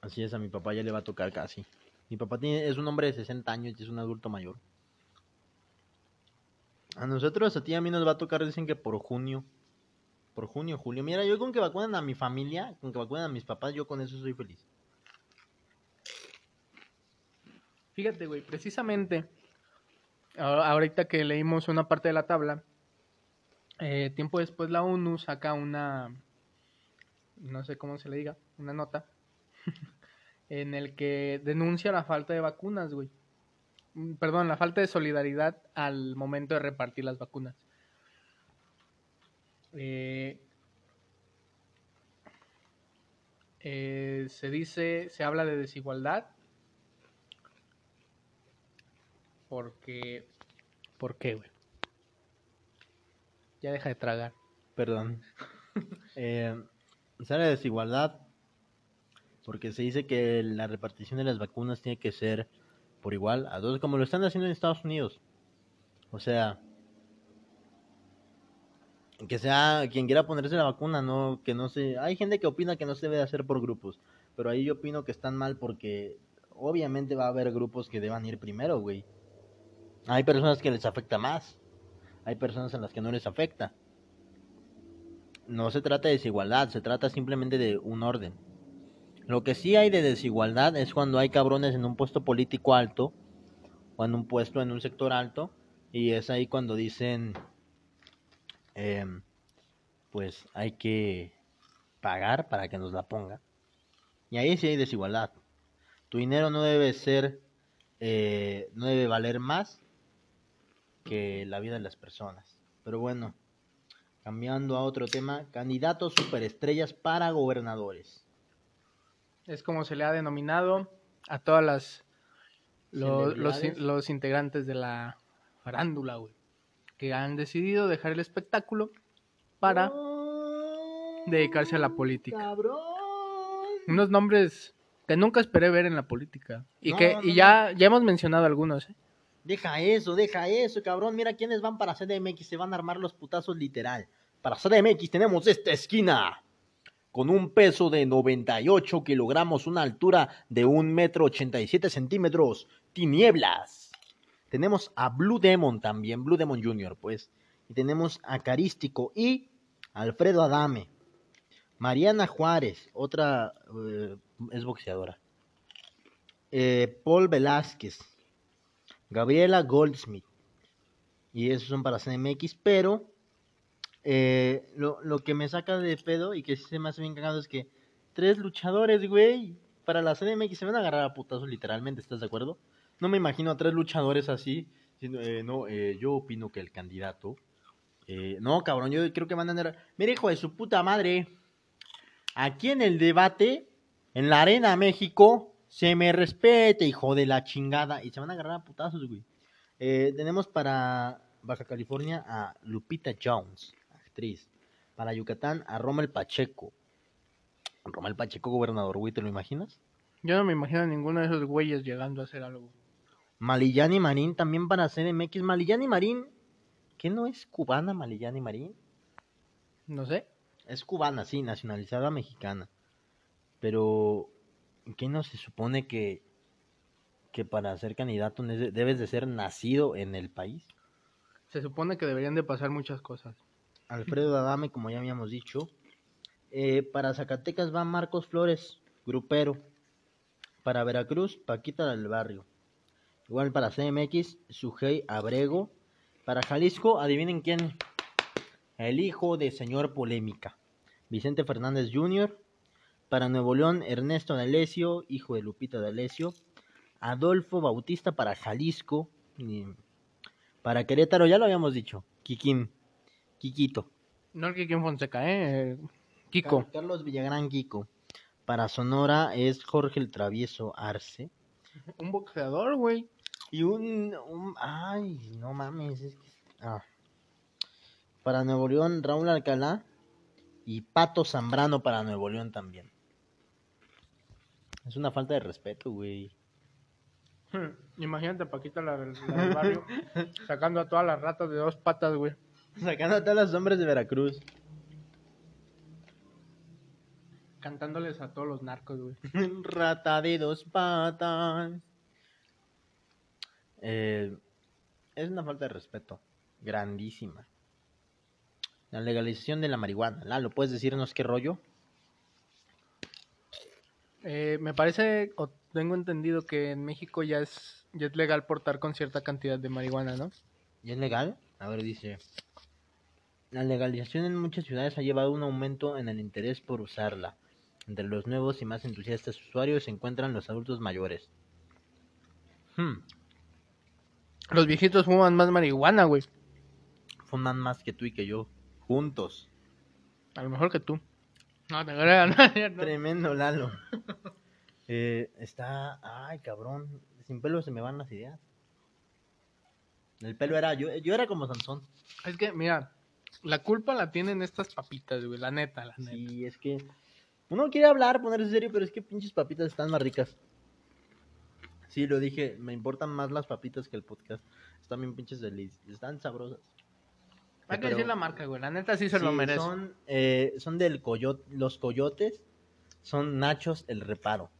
S1: Así es, a mi papá ya le va a tocar casi. Mi papá tiene, es un hombre de 60 años y es un adulto mayor. A nosotros, a ti y a mí nos va a tocar, dicen que por junio. Por junio, julio. Mira, yo con que vacunen a mi familia, con que vacunen a mis papás, yo con eso soy feliz.
S2: Fíjate, güey, precisamente ahorita que leímos una parte de la tabla, eh, tiempo después la ONU saca una, no sé cómo se le diga, una nota, en el que denuncia la falta de vacunas, güey. Mm, Perdón, la falta de solidaridad al momento de repartir las vacunas. Eh, eh, se dice, se habla de desigualdad porque... ¿Por qué, güey? Ya deja de tragar.
S1: Perdón. eh, sale desigualdad porque se dice que la repartición de las vacunas tiene que ser por igual a todos, como lo están haciendo en Estados Unidos. O sea, que sea quien quiera ponerse la vacuna, no que no se. Hay gente que opina que no se debe hacer por grupos, pero ahí yo opino que están mal porque obviamente va a haber grupos que deban ir primero, güey. Hay personas que les afecta más, hay personas en las que no les afecta. No se trata de desigualdad, se trata simplemente de un orden. Lo que sí hay de desigualdad es cuando hay cabrones en un puesto político alto o en un puesto en un sector alto y es ahí cuando dicen, em, pues hay que pagar para que nos la ponga. Y ahí sí hay desigualdad. Tu dinero no debe ser, eh, no debe valer más que la vida de las personas. Pero bueno, cambiando a otro tema, candidatos superestrellas para gobernadores.
S2: Es como se le ha denominado a todas las los, los, integrantes de la farándula, güey, que han decidido dejar el espectáculo para dedicarse a la política.
S1: Cabrón.
S2: unos nombres que nunca esperé ver en la política y
S1: No,
S2: que
S1: no,
S2: y
S1: no.
S2: ya ya hemos mencionado algunos, ¿eh?
S1: Deja eso, deja eso, cabrón. Mira quiénes van para CDMX, se van a armar los putazos literal. Para CDMX tenemos esta esquina. Con un peso de 98 kilogramos, una altura de 1 metro 87 centímetros. Tinieblas. Tenemos a Blue Demon también, Blue Demon Jr., pues. Y tenemos a Carístico y Alfredo Adame. Mariana Juárez, otra eh, es boxeadora. Eh, Paul Velázquez. Gabriela Goldsmith. Y esos son para CMX, pero eh, lo, lo que me saca de pedo y que se me hace bien cagado es que tres luchadores, güey, para la CMX se van a agarrar a putazos literalmente, ¿estás de acuerdo? No me imagino a tres luchadores así, diciendo, eh, no, eh, yo opino que el candidato... eh, no, cabrón, yo creo que van a andar... Mira, hijo de su puta madre, aquí en el debate, en la Arena México, se me respete, hijo de la chingada. Y se van a agarrar a putazos, güey. Eh, tenemos para Baja California a Lupita Jones, actriz. Para Yucatán a Romel Pacheco. Romel Pacheco, gobernador, güey, ¿te lo imaginas?
S2: Yo no me imagino a ninguno de esos güeyes llegando a hacer algo.
S1: Malillani Marín también para CDMX. Malillani Marín, ¿qué no es cubana Malillani Marín?
S2: No sé.
S1: Es cubana, sí, nacionalizada mexicana. Pero, ¿qué no se supone que, que para ser candidato debes de ser nacido en el país?
S2: Se supone que deberían de pasar muchas cosas.
S1: Alfredo Adame, como ya habíamos dicho. Eh, para Zacatecas va Marcos Flores, grupero. Para Veracruz, Paquita del Barrio. Igual para CMX, Sujei Abrego. Para Jalisco, adivinen quién. El hijo de señor Polémica. Vicente Fernández Jr. Para Nuevo León, Ernesto D'Alessio, hijo de Lupita D'Alessio. Adolfo Bautista para Jalisco. para Querétaro, ya lo habíamos dicho. Kikín. Kikito.
S2: No el Kikín Fonseca, ¿eh? Kiko.
S1: Car- Carlos Villagrán Kiko. Para Sonora es Jorge el Travieso Arce.
S2: Un boxeador, güey.
S1: Y un, un- Ay, no mames. Es que... ah. Para Nuevo León, Raúl Alcalá. Y Pato Zambrano para Nuevo León también. Es una falta de respeto, güey.
S2: Imagínate Paquita la, del- la del barrio sacando a todas las ratas de dos patas, güey.
S1: Sacando a todos los hombres de Veracruz.
S2: Cantándoles a todos los narcos, güey.
S1: Rata de dos patas. Eh, es una falta de respeto. Grandísima. La legalización de la marihuana. Lalo, ¿puedes decirnos qué rollo?
S2: Eh, me parece, o tengo entendido que en México ya es, ya es legal portar con cierta cantidad de marihuana, ¿no?
S1: ¿Y es legal? A ver, dice. La legalización en muchas ciudades ha llevado a un aumento en el interés por usarla. Entre los nuevos y más entusiastas usuarios se encuentran los adultos mayores. Hmm,
S2: Los viejitos fuman más marihuana, güey.
S1: fuman más que tú y que yo. Juntos.
S2: A lo mejor que tú. No te creas, no.
S1: Tremendo Lalo. Eh, está. Ay, cabrón. Sin pelo se me van las ideas. El pelo era. Yo, yo era como Sansón.
S2: Es que, mira, la culpa la tienen estas papitas, güey. La neta, la neta.
S1: Sí, es que. Uno quiere hablar, ponerse serio, pero es que pinches papitas están más ricas. Sí, lo dije. Me importan más las papitas que el podcast. Están bien pinches deliciosas. Están sabrosas.
S2: Hay que decir la marca, güey. La neta sí se lo merece.
S1: Son, eh, son del coyote. Los coyotes son nachos el reparo.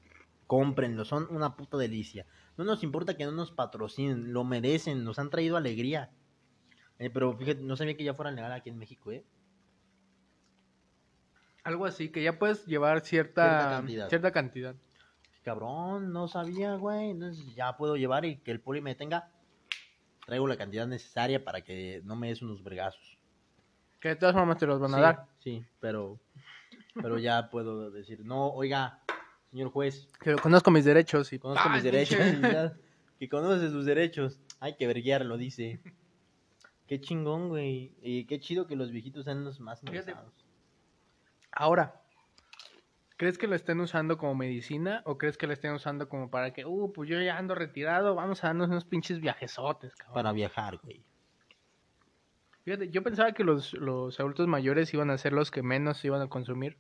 S1: Cómprenlo, son una puta delicia. No nos importa que no nos patrocinen, lo merecen, nos han traído alegría. Eh, pero fíjate, no sabía que ya fuera legal aquí en México, ¿eh?
S2: Algo así, que ya puedes llevar
S1: Cierta
S2: cierta,
S1: cantidad.
S2: cierta cantidad.
S1: Cabrón, no sabía, güey. Entonces ya puedo llevar y que el poli me tenga. Traigo la cantidad necesaria para que no me des unos vergazos.
S2: Que de todas formas te los van a
S1: Sí,
S2: dar.
S1: Sí, pero Pero ya puedo decir, no, oiga, señor juez,
S2: Que conozco mis derechos y
S1: conozco mis derechos. ya, que conoce sus derechos. Hay que verguiarlo, dice. Qué chingón, güey. Y qué chido que los viejitos sean los más interesados.
S2: Ahora, ¿crees que lo estén usando como medicina o crees que lo estén usando como para que, uh, pues yo ya ando retirado, vamos a darnos unos pinches viajesotes, cabrón?
S1: Para viajar, güey.
S2: Fíjate, yo pensaba que los, los adultos mayores iban a ser los que menos iban a consumir.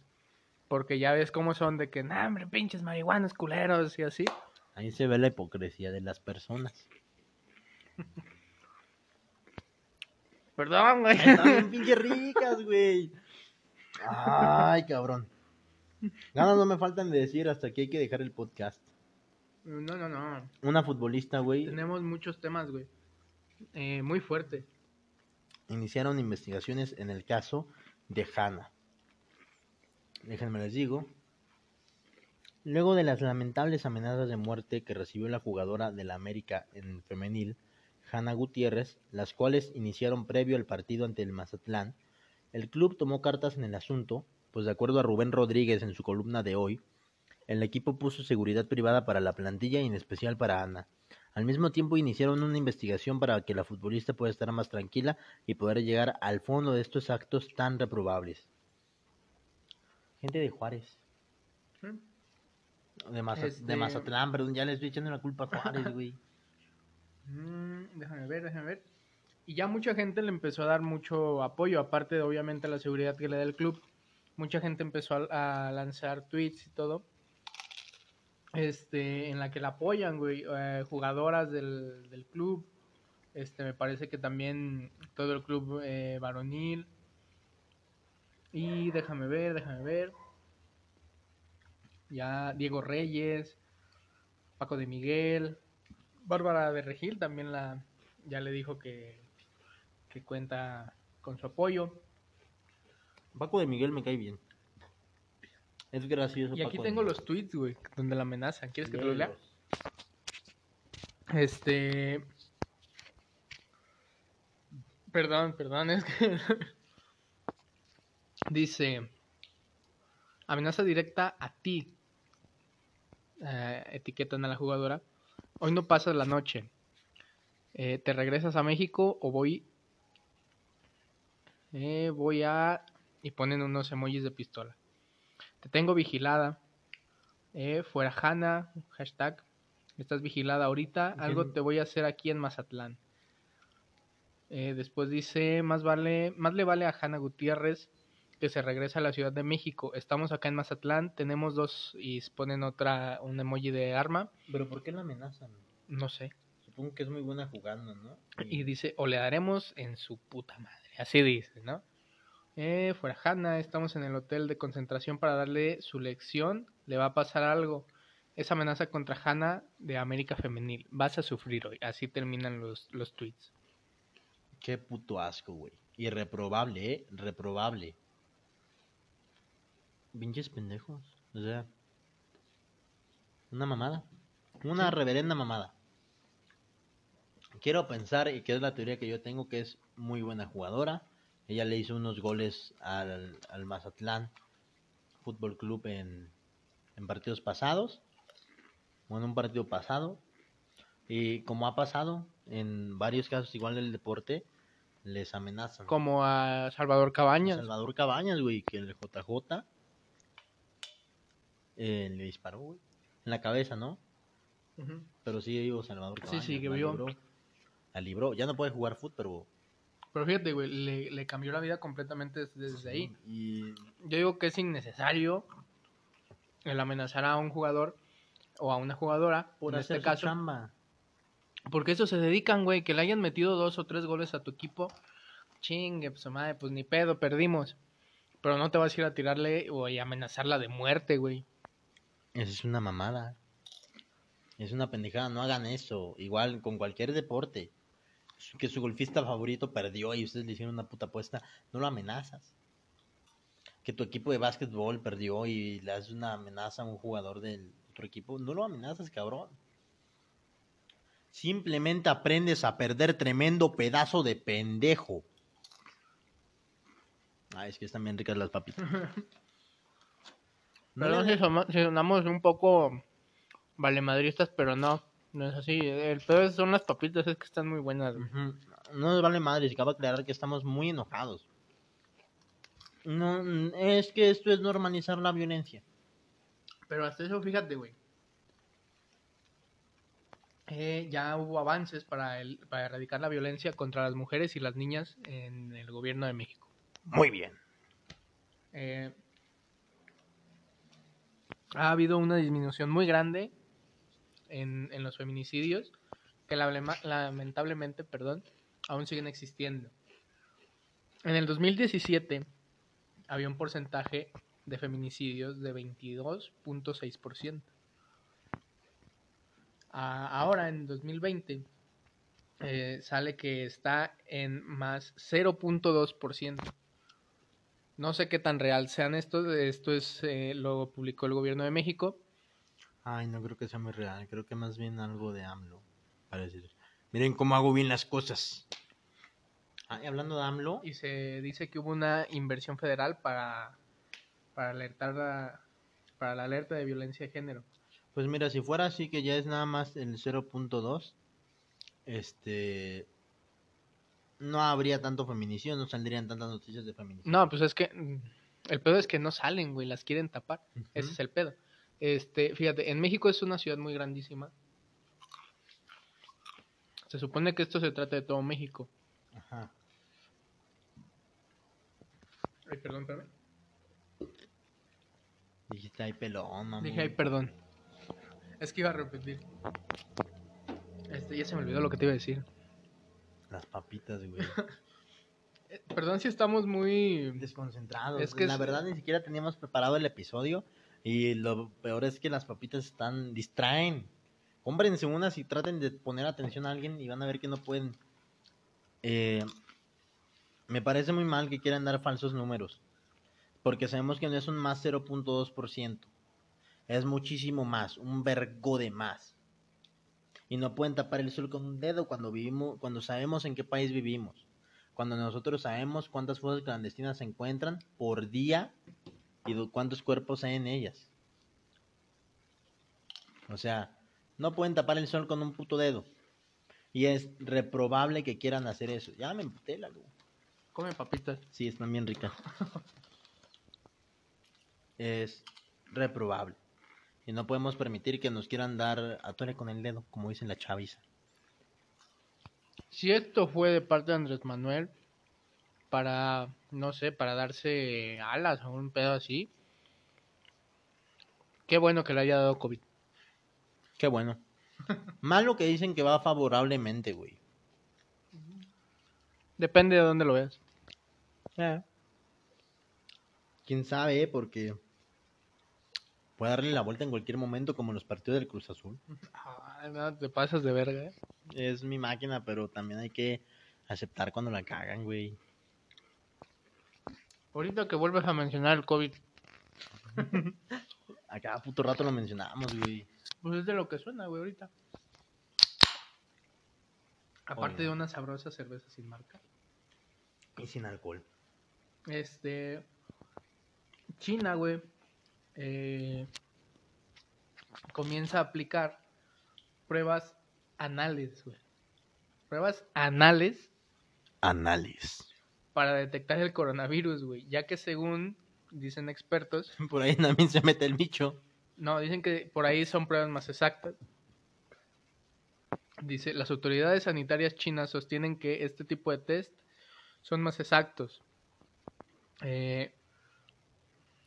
S2: Porque ya ves cómo son de que, nah, hombre, pinches marihuanos culeros y así.
S1: Ahí se ve la hipocresía de las personas.
S2: Perdón, güey.
S1: Están bien pinche ricas, güey. Ay, cabrón. Ganas no me faltan de decir hasta que hay que dejar el podcast.
S2: No, no, no.
S1: Una futbolista, güey,
S2: Tenemos muchos temas, güey. Eh, muy fuerte.
S1: iniciaron investigaciones en el caso de Hannah. Déjenme les digo. Luego de las lamentables amenazas de muerte que recibió la jugadora de la América en femenil, Hannah Gutiérrez, las cuales iniciaron previo al partido ante el Mazatlán, el club tomó cartas en el asunto, pues de acuerdo a Rubén Rodríguez en su columna de hoy, el equipo puso seguridad privada para la plantilla y en especial para Ana. Al mismo tiempo iniciaron una investigación para que la futbolista pueda estar más tranquila y poder llegar al fondo de estos actos tan reprobables. Gente de Juárez, de, de
S2: Este-
S1: Mazatlán, perdón, ya les estoy echando la culpa a Juárez, güey.
S2: Mm, déjame ver, déjame ver. Y ya mucha gente le empezó a dar mucho apoyo, aparte de obviamente la seguridad que le da el club. Mucha gente empezó a, lanzar tweets y todo. Este, en la que la apoyan, güey. eh, jugadoras del, del club. Este, me parece que también todo el club eh, varonil. Y déjame ver, déjame ver. Ya Diego Reyes, Paco de Miguel, Bárbara de Regil también la ya le dijo que, que cuenta con su apoyo.
S1: Paco de Miguel me cae bien. Es gracioso.
S2: Y aquí
S1: Paco
S2: tengo los tweets, güey, donde la amenazan. ¿Quieres que te los lea? Este. Perdón, perdón, es que. Dice. Amenaza directa a ti. Eh, etiquetan a la jugadora. Hoy no pasas la noche. Eh, ¿Te regresas a México o voy? Eh, voy a. Y ponen unos emojis de pistola. Te tengo vigilada. Eh, fuera Hanna. Hashtag. Estás vigilada ahorita. Algo te voy a hacer aquí en Mazatlán. Eh, después dice, más vale, más le vale a Hanna Gutiérrez que se regresa a la Ciudad de México. Estamos acá en Mazatlán, tenemos dos y ponen otra, un emoji de arma,
S1: Pero ¿por qué la amenazan?
S2: no sé.
S1: Supongo que es muy buena jugando, ¿no?
S2: Y dice, o le daremos en su puta madre. Así dice, ¿no? Eh, fuera Hanna, estamos en el hotel de concentración para darle su lección. Le va a pasar algo. Es amenaza contra Hanna de América Femenil. Vas a sufrir hoy. Así terminan los, los tweets.
S1: Qué puto asco, güey. Irreprobable, ¿eh? Reprobable. Pinches pendejos. O sea. Una mamada. Una reverenda mamada. Quiero pensar, y que es la teoría que yo tengo, que es muy buena jugadora. Ella le hizo unos goles al, al Mazatlán Fútbol Club en, en partidos pasados. O en un partido pasado. Y como ha pasado en varios casos igual del deporte, les amenazan.
S2: Como a Salvador Cabañas.
S1: Salvador Cabañas, güey, que el JJ eh, le disparó, güey. En la cabeza, ¿no? Pero sí vivo Salvador
S2: Sí,
S1: Cabañas.
S2: sí, que
S1: la
S2: vio.
S1: libró. La libró. Ya no puede jugar fútbol, pero...
S2: Pero fíjate, güey, le, le cambió la vida completamente desde, desde ahí.
S1: Y
S2: Yo digo que es innecesario el amenazar a un jugador o a una jugadora,
S1: por
S2: en
S1: hacer
S2: este
S1: su
S2: caso,
S1: chamba.
S2: porque eso se dedican, güey, que le hayan metido dos o tres goles a tu equipo, chingue, pues madre, pues ni pedo, perdimos. Pero no te vas a ir a tirarle o a amenazarla de muerte, güey.
S1: Esa es una mamada. Es una pendejada, no hagan eso. Igual con cualquier deporte. Que su golfista favorito perdió y ustedes le hicieron una puta apuesta, no lo amenazas. Que tu equipo de básquetbol perdió y le haces una amenaza a un jugador del otro equipo, no lo amenazas, cabrón. Simplemente aprendes a perder tremendo pedazo de pendejo. Ay, es que están bien ricas las papitas. No
S2: Perdón si sonamos un poco valemadristas, pero no, no es así. El peor son las papitas, es que están muy buenas.
S1: No nos vale madre, y cabe aclarar que estamos muy enojados. No, es que esto es normalizar la violencia.
S2: Pero hasta eso, fíjate, güey. Eh, ya hubo avances para, el, para erradicar la violencia contra las mujeres y las niñas en el gobierno de México.
S1: Muy bien.
S2: Eh, ha habido una disminución muy grande en, en los feminicidios que lamentablemente, perdón, aún siguen existiendo. En el 2017 había un porcentaje de feminicidios de 22.6%. A- ahora, en 2020, eh, sale que está en más 0.2%. No sé qué tan real sean estos. Esto es eh, lo publicó el gobierno de México.
S1: Ay, no creo que sea muy real. Creo que más bien algo de AMLO. Para decir, miren cómo hago bien las cosas. Ah, y hablando de AMLO,
S2: Y se dice que hubo una inversión federal para, para alertar a- para la alerta de violencia de género.
S1: pues mira, si fuera así que ya es nada más el 0.2, este... No habría tanto feminicidio, no saldrían tantas noticias de feminicidio.
S2: No, pues es que el pedo es que no salen, güey, las quieren tapar. Ese es el pedo. Este, fíjate, en México es una ciudad muy grandísima. Se supone que esto se trata de todo México.
S1: Ajá.
S2: Ay, perdón, perdón.
S1: Dijiste ahí pelón, mamá.
S2: Dije, ay, perdón. Es que iba a repetir. Este, ya se me olvidó lo que te iba a decir.
S1: Las papitas, güey.
S2: Eh, Perdón si estamos muy...
S1: Desconcentrados.
S2: Es que
S1: la
S2: es-
S1: verdad ni siquiera teníamos preparado el episodio. Y lo peor es que las papitas están... distraen. Cómprense unas y traten de poner atención a alguien y van a ver que no pueden. Eh, me parece muy mal que quieran dar falsos números. Porque sabemos que no es un más 0.2%. Es muchísimo más, un vergo de más. Y no pueden tapar el sol con un dedo cuando vivimos, cuando sabemos en qué país vivimos. Cuando nosotros sabemos cuántas fosas clandestinas se encuentran por día y cuántos cuerpos hay en ellas. O sea, no pueden tapar el sol con un puto dedo. Y es reprobable que quieran hacer eso. Ya me emputé la luz.
S2: Come papitas.
S1: Sí, están bien ricas. es reprobable. Y no podemos permitir que nos quieran dar atole con el dedo, como dicen la chaviza.
S2: Si esto fue de parte de Andrés Manuel para, no sé, para darse alas o un pedo así, qué bueno que le haya dado COVID.
S1: Qué bueno. Malo que dicen que va favorablemente, güey.
S2: Depende de dónde lo veas.
S1: Quién sabe, eh? porque puede darle la vuelta en cualquier momento, como en los partidos del Cruz Azul.
S2: Ay, no, te pasas de verga, ¿eh?
S1: Es mi máquina, pero también hay que aceptar cuando la cagan, güey.
S2: Ahorita que vuelves a mencionar el COVID,
S1: A cada puto rato lo mencionamos, güey.
S2: pues es de lo que suena, güey, ahorita. Aparte de una sabrosa cerveza sin marca.
S1: Y sin alcohol.
S2: Este. China, güey. eh, comienza a aplicar pruebas anales, güey. Pruebas anales
S1: Análisis.
S2: Para detectar el coronavirus, güey. Ya que según dicen expertos,
S1: Por ahí también se mete el bicho.
S2: no, dicen que por ahí son pruebas más exactas. Dice, las autoridades sanitarias chinas sostienen que este tipo de test son más exactos. Eh,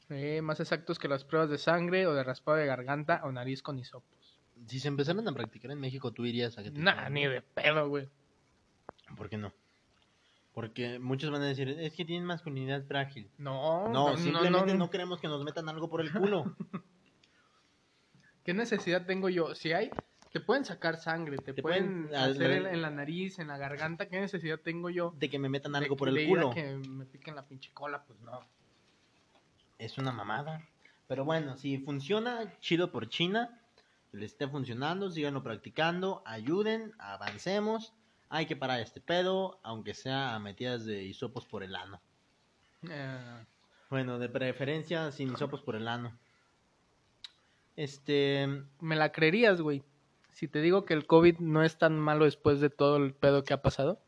S2: eh, más exactos que las pruebas de sangre o de raspado de garganta o nariz con hisopos.
S1: Si se empezaran a practicar en México, tú irías a que te
S2: Nah, ni de pedo, güey.
S1: ¿Por qué no? Porque muchos van a decir, es que tienen masculinidad frágil.
S2: No,
S1: No, simplemente no, queremos que nos metan algo por el culo.
S2: ¿Qué necesidad tengo yo? Si hay, te pueden sacar sangre, te,
S1: Te
S2: pueden,
S1: pueden-
S2: hacer
S1: al-
S2: en, la nariz, en la garganta. ¿Qué necesidad tengo yo?
S1: De que me metan algo
S2: de-
S1: por
S2: de
S1: el
S2: a
S1: culo.
S2: que me piquen la pinche cola, pues no.
S1: Es una mamada. Pero bueno, si funciona, chido por China. Le esté funcionando, síganlo practicando, ayuden, avancemos. Hay que parar este pedo, aunque sea a metidas de hisopos por el ano.
S2: Eh,
S1: Bueno, de preferencia sin hisopos por el ano. Este,
S2: ¿Me la creerías, güey? Si te digo que el COVID no es tan malo después de todo el pedo que ha pasado.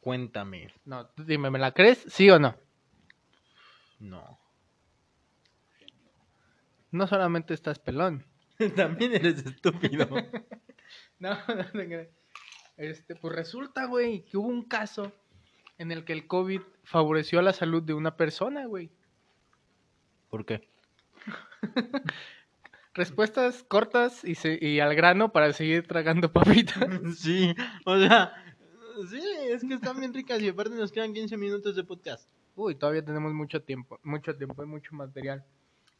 S1: cuéntame.
S2: No, dime, ¿me la crees? ¿Sí o no?
S1: No.
S2: No solamente estás pelón.
S1: También eres estúpido.
S2: No, no te creas. Este, pues resulta, güey, que hubo un caso en el que el COVID favoreció a la salud de una persona, güey.
S1: ¿Por qué?
S2: Respuestas cortas y, se- y al grano para seguir tragando papitas.
S1: Sí, o sea, sí, es que están bien ricas y aparte nos quedan 15 minutos de podcast.
S2: Uy, todavía tenemos mucho tiempo, mucho tiempo y mucho material.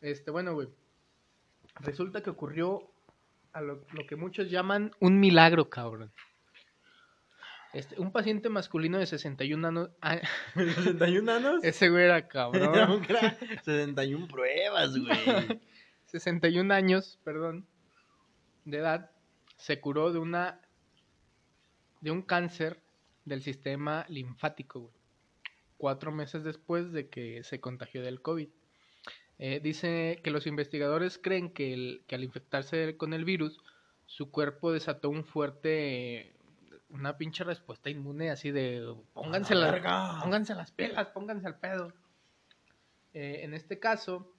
S2: Este, bueno, güey. Resulta que ocurrió a lo, lo que muchos llaman un milagro, cabrón. Este, un paciente masculino de 61 años. ah,
S1: 61 años.
S2: ese güey era cabrón.
S1: 61 pruebas, güey.
S2: 61 años, perdón, de edad, se curó de una de un cáncer del sistema linfático, güey. Cuatro meses después de que se contagió del COVID. Eh, dice que los investigadores creen que, el- que al infectarse con el virus, su cuerpo desató un fuerte, una pinche respuesta inmune así de pónganse, la- pónganse las pelas, pónganse al pedo. Eh, en este caso,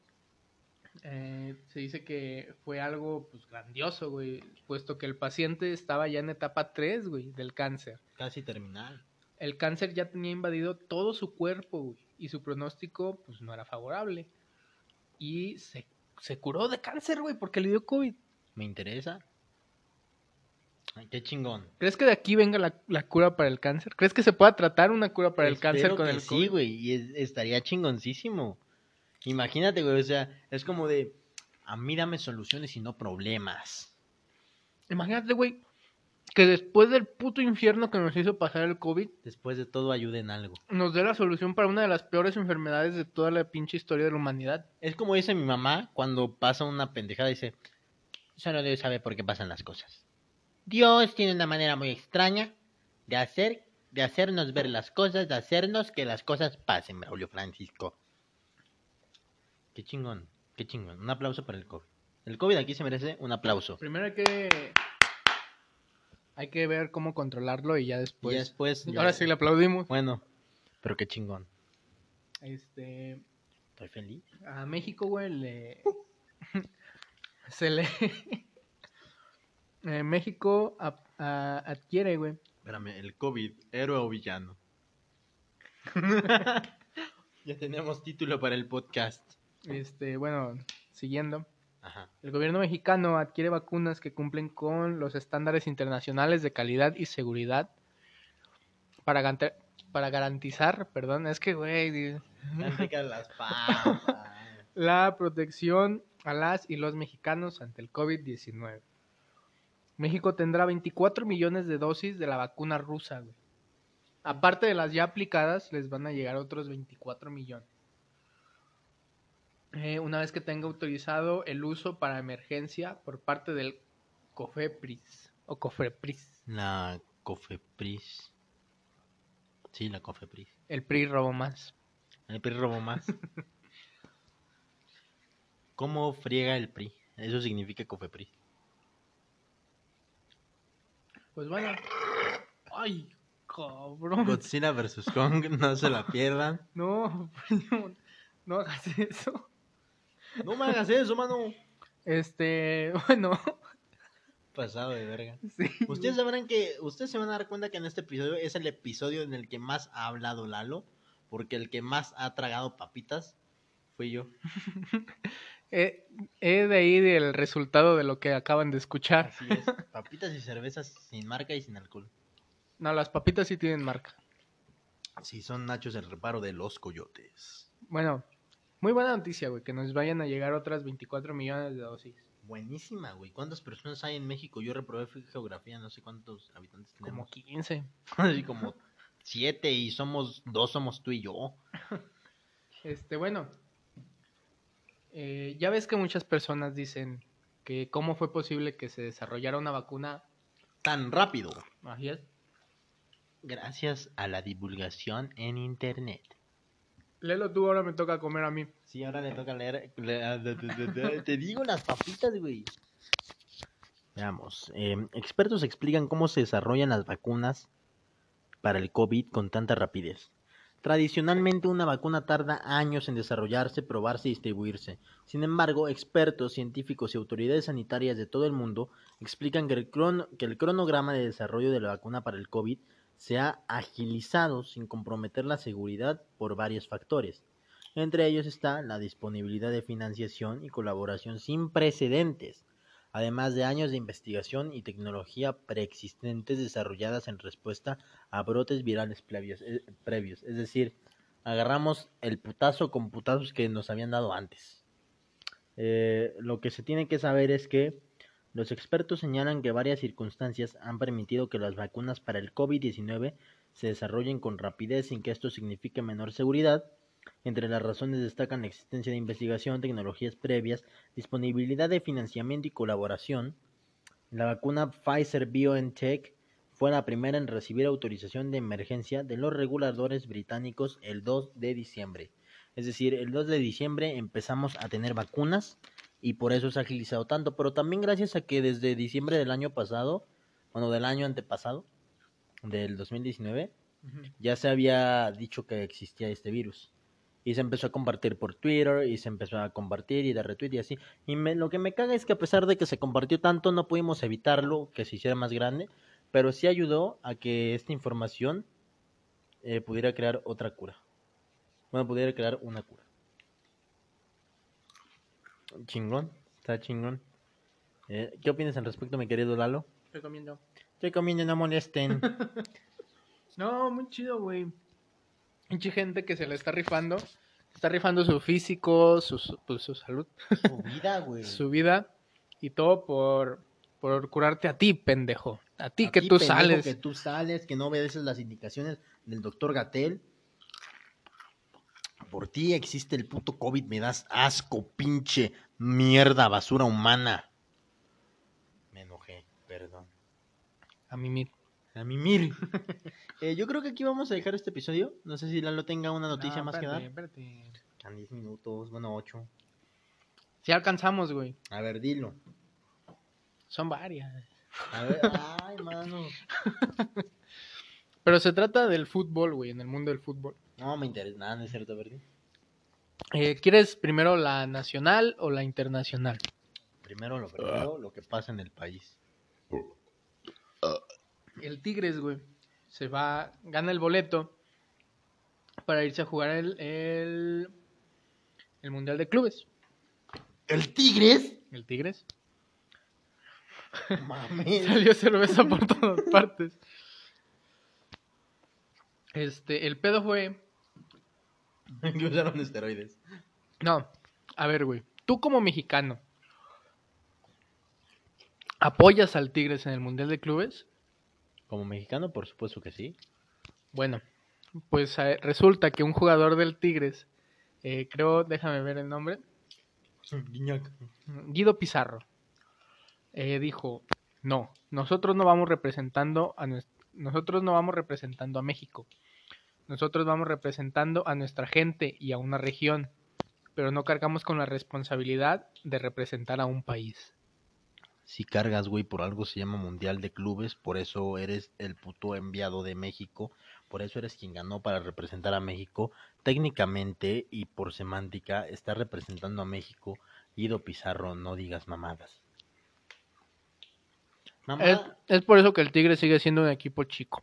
S2: eh, se dice que fue algo pues grandioso, güey, puesto que el paciente estaba ya en etapa 3, güey, del cáncer.
S1: Casi terminal.
S2: El cáncer ya tenía invadido todo su cuerpo, güey, y su pronóstico pues no era favorable. Y se, se curó de cáncer, güey, porque le dio COVID.
S1: ¿Me interesa? Ay, qué chingón.
S2: ¿Crees que de aquí venga la, la cura para el cáncer? ¿Crees que se pueda tratar una cura para el cáncer con
S1: que
S2: el
S1: Sí,
S2: COVID?
S1: güey, y es- estaría chingoncísimo. Imagínate, güey, o sea, es como de, a mí dame soluciones y no problemas.
S2: Imagínate, güey, que después del puto infierno que nos hizo pasar el COVID,
S1: Después de todo, ayuda en algo.
S2: nos dé la solución para una de las peores enfermedades de toda la pinche historia de la humanidad.
S1: Es como dice mi mamá cuando pasa una pendejada, dice, solo Dios sabe por qué pasan las cosas. Dios tiene una manera muy extraña de hacer, de hacernos ver las cosas, de hacernos que las cosas pasen, Braulio Francisco. Qué chingón, qué chingón. Un aplauso para el COVID. El COVID aquí se merece un aplauso.
S2: Primero hay que hay que ver cómo controlarlo y ya
S1: Y
S2: después.
S1: después, ya-
S2: Ahora sí le aplaudimos.
S1: Bueno, pero qué chingón.
S2: Este
S1: Estoy feliz.
S2: a México, güey, le se le Eh, México a- a- adquiere, güey.
S1: Espérame, el COVID, héroe o villano. ya tenemos título para el podcast.
S2: Este, bueno, siguiendo.
S1: Ajá.
S2: El gobierno mexicano adquiere vacunas que cumplen con los estándares internacionales de calidad y seguridad para, gante- para garantizar, perdón, es que, güey,
S1: las
S2: la protección a las y los mexicanos ante el COVID-19. México tendrá 24 millones de dosis de la vacuna rusa, güey. Aparte de las ya aplicadas, les van a llegar otros 24 millones. Eh, una vez que tenga autorizado el uso para emergencia por parte del COFEPRIS o COFEPRIS.
S1: La Cofepris. Sí, la Cofepris.
S2: El PRI robó más.
S1: El PRI robó más. ¿Cómo friega el PRI? Eso significa Cofepris.
S2: Pues bueno. Ay, cabrón.
S1: Godzilla vs. Kong, no se la pierdan.
S2: No, no, no hagas eso.
S1: No me hagas eso, mano.
S2: Este, bueno,
S1: Pasado de verga.
S2: sí.
S1: Ustedes sabrán que, ustedes se van a dar cuenta que en este episodio es el episodio en el que más ha hablado Lalo, porque el que más ha tragado papitas fui yo.
S2: He, he de ahí del resultado de lo que acaban de escuchar.
S1: Así es, papitas y cervezas sin marca y sin alcohol.
S2: No, las papitas sí tienen marca.
S1: Sí, son nachos el reparo de los coyotes.
S2: Bueno, muy buena noticia, güey, que nos vayan a llegar otras 24 millones de dosis.
S1: Buenísima, güey. ¿Cuántas personas hay en México? Yo reprobé geografía, no sé cuántos habitantes
S2: Como
S1: tenemos.
S2: 15.
S1: Así como siete y somos dos, somos tú y yo.
S2: Este, bueno. Eh, ya ves que muchas personas dicen que cómo fue posible que se desarrollara una vacuna.
S1: Tan rápido.
S2: Así es.
S1: Gracias a la divulgación en internet.
S2: Léelo tú, ahora me toca comer a mí.
S1: Sí, ahora le toca leer. le- Te digo las papitas, güey. Veamos. eh, expertos explican cómo se desarrollan las vacunas para el COVID con tanta rapidez. Tradicionalmente una vacuna tarda años en desarrollarse, probarse y distribuirse. Sin embargo, expertos, científicos y autoridades sanitarias de todo el mundo explican que el, cronograma de desarrollo de la vacuna para el COVID se ha agilizado sin comprometer la seguridad por varios factores. Entre ellos está la disponibilidad de financiación y colaboración sin precedentes, además de años de investigación y tecnología preexistentes desarrolladas en respuesta a brotes virales previos. eh, previos. Es decir, agarramos el putazo con putazos que nos habían dado antes. Eh, lo que se tiene que saber es que los expertos señalan que varias circunstancias han permitido que las vacunas para el COVID-19 se desarrollen con rapidez sin que esto signifique menor seguridad. Entre las razones destacan la existencia de investigación, tecnologías previas, disponibilidad de financiamiento y colaboración. La vacuna Pfizer BioNTech fue la primera en recibir autorización de emergencia de los reguladores británicos el 2 de diciembre. Es decir, el 2 de diciembre empezamos a tener vacunas y por eso se ha agilizado tanto, pero también gracias a que desde diciembre del año pasado, bueno, del año antepasado, del 2019, ya se había dicho que existía este virus. Y se empezó a compartir por Twitter y se empezó a compartir y de retweet y así. Y me- lo que me caga es que a pesar de que se compartió tanto, no pudimos evitarlo que se hiciera más grande, pero sí ayudó a que esta información eh, pudiera crear otra cura. Bueno, pudiera crear una cura. Chingón, está chingón. Eh, ¿Qué opinas al respecto, mi querido Lalo?
S2: Estoy comiendo.
S1: Estoy comiendo, no molesten.
S2: No, muy chido, güey. Mucha gente que se le está rifando. Está rifando su físico, su, su- pues, su salud,
S1: Su vida, güey.
S2: su vida y todo por, por curarte a ti, pendejo. A ti
S1: A
S2: que tú sales.
S1: Que tú sales, que no obedeces las indicaciones del doctor Gatel. Por ti existe el puto COVID, me das asco, pinche mierda, basura humana. Me enojé, perdón.
S2: A mí, mir.
S1: A mimir. Eh, yo creo que aquí vamos a dejar este episodio. No sé si Lalo tenga una noticia
S2: No,
S1: más que dar.
S2: espérate.
S1: En 10 minutos, bueno, 8.
S2: Sí alcanzamos, güey.
S1: A ver, dilo.
S2: Son varias.
S1: A ver, ay, mano.
S2: Pero se trata del fútbol, güey, en el mundo del fútbol.
S1: No me interesa nada, no es cierto, ¿verdad?
S2: Eh, ¿Quieres primero la nacional o la internacional?
S1: Primero lo primero, lo que pasa en el país.
S2: El Tigres, güey, se va, gana el boleto para irse a jugar el, el, el Mundial de Clubes.
S1: ¿El Tigres?
S2: El Tigres
S1: Mames.
S2: salió cerveza por todas partes. Este, el pedo fue,
S1: que usaron esteroides.
S2: no, a ver, güey, tú como mexicano, ¿apoyas al Tigres en el Mundial de Clubes?
S1: Como mexicano, por supuesto que sí.
S2: Bueno, pues eh, resulta que un jugador del Tigres, eh, creo, déjame ver el nombre, Guido Pizarro, eh, dijo, no, nosotros no vamos representando a nosotros no vamos representando a México, nosotros vamos representando a nuestra gente y a una región, pero no cargamos con la responsabilidad de representar a un país.
S1: Si cargas, güey, por algo se llama Mundial de Clubes, por eso eres el puto enviado de México, por eso eres quien ganó para representar a México. Técnicamente y por semántica, está representando a México. Guido Pizarro, no digas mamadas.
S2: Es por eso que el Tigre sigue siendo un equipo chico.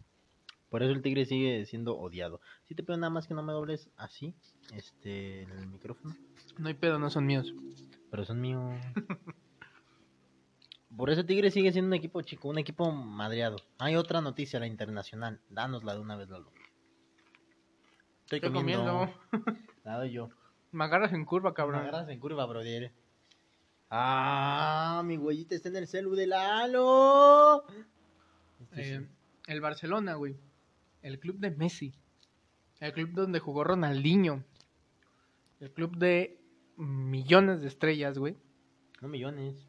S1: por eso el Tigre sigue siendo odiado. Si te pido nada más que no me dobles así, este, el micrófono.
S2: No hay pedo, no son míos.
S1: Pero son míos. Por eso Tigre sigue siendo un equipo chico, un equipo madreado. Hay otra noticia, la internacional. Dánosla de una vez, Lalo. Estoy,
S2: Estoy
S1: comiendo.
S2: comiendo.
S1: La doy yo.
S2: Me agarras en curva,
S1: Me
S2: cabrón.
S1: agarras en curva, brother. Ah, mi güeyita está en el celu de Lalo. Este
S2: Eh,
S1: sí.
S2: el Barcelona, güey. El club de Messi. El club donde jugó Ronaldinho. El club de millones de estrellas, güey.
S1: No millones.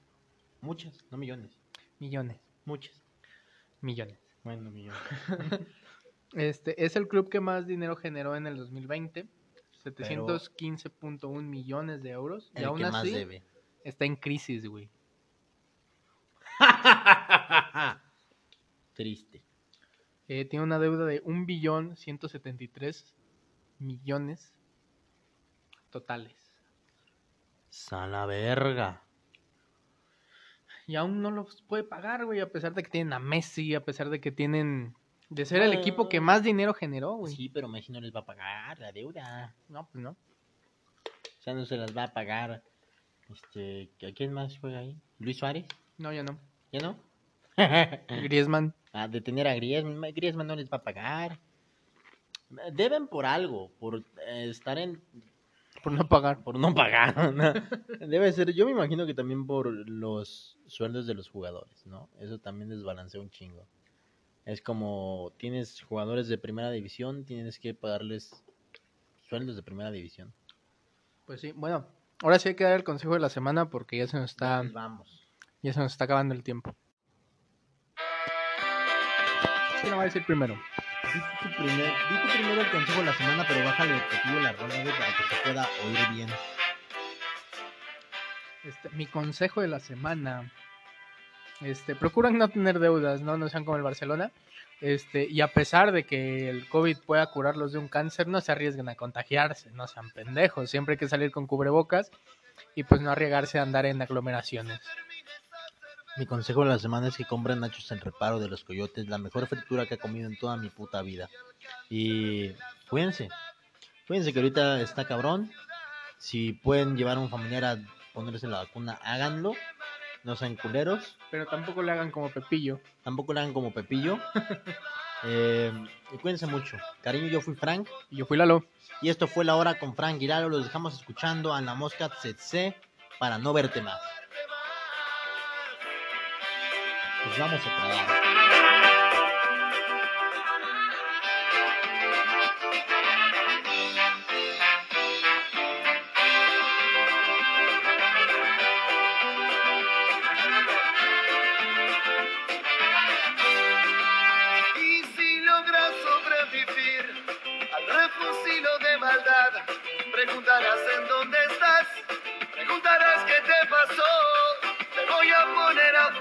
S1: Muchas, no millones.
S2: Millones.
S1: Muchas.
S2: Millones.
S1: Bueno, millones.
S2: Este es el club que más dinero generó en el 2020. 715.1 millones de euros. y aún
S1: que más
S2: así
S1: debe.
S2: está en crisis, güey.
S1: Triste.
S2: Eh, tiene una deuda de 1 billón 173 millones totales.
S1: Sana verga.
S2: Y aún no los puede pagar, güey, a pesar de que tienen a Messi, a pesar de que tienen... De ser el equipo que más dinero generó, güey.
S1: Sí, pero Messi no les va a pagar la deuda.
S2: No, pues no.
S1: O sea, no se las va a pagar. Este, ¿a quién más juega ahí? ¿Luis Suárez?
S2: No, ya no.
S1: ¿Ya no?
S2: Griezmann.
S1: a detener a Griezmann. Griezmann no les va a pagar. Deben por algo, por eh, estar en...
S2: Por no pagar.
S1: Por no pagar. ¿no? Debe ser, yo me imagino que también por los sueldos de los jugadores, ¿no? Eso también desbalancea un chingo. Es como, tienes jugadores de primera división, tienes que pagarles sueldos de primera división.
S2: Pues sí, bueno. Ahora sí hay que dar el consejo de la semana porque ya se nos está,
S1: Pues vamos.
S2: ya se nos está acabando el tiempo. ¿Quién lo va a decir primero?
S1: Di tu, primer, tu el consejo de la semana, pero bájale un poquillo la rola, para que se pueda oír bien.
S2: Este, mi consejo de la semana. Este, procuran no tener deudas, ¿no? No sean como el Barcelona. Este, y a pesar de que el COVID pueda curarlos de un cáncer, no se arriesguen a contagiarse, no sean pendejos. Siempre hay que salir con cubrebocas y pues no arriesgarse a andar en aglomeraciones.
S1: Mi consejo de la semana es que compren nachos en reparo de los coyotes, la mejor fritura que he comido en toda mi puta vida. Y cuídense, cuídense que ahorita está cabrón. Si pueden llevar a un familiar a ponerse la vacuna, háganlo. No sean culeros.
S2: Pero tampoco le hagan como Pepillo.
S1: Tampoco lo hagan como Pepillo. Eh, y cuídense mucho. Cariño, yo fui Frank.
S2: Y yo fui Lalo.
S1: Y esto fue la hora con Frank Giralo. Los dejamos escuchando a la mosca Tsetse para no verte más. Pues.
S3: Y si logras sobrevivir al refusilo de maldad, preguntarás en dónde estás, preguntarás qué te pasó.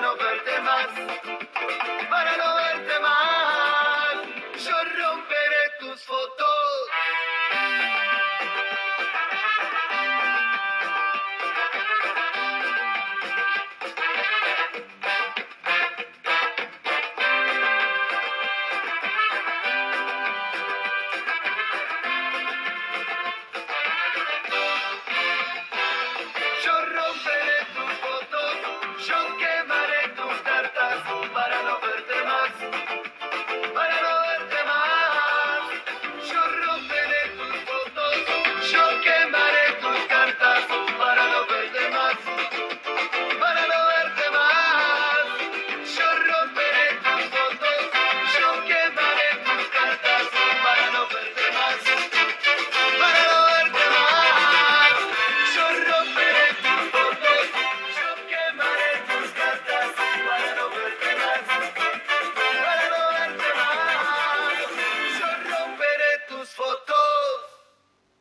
S3: no verte más.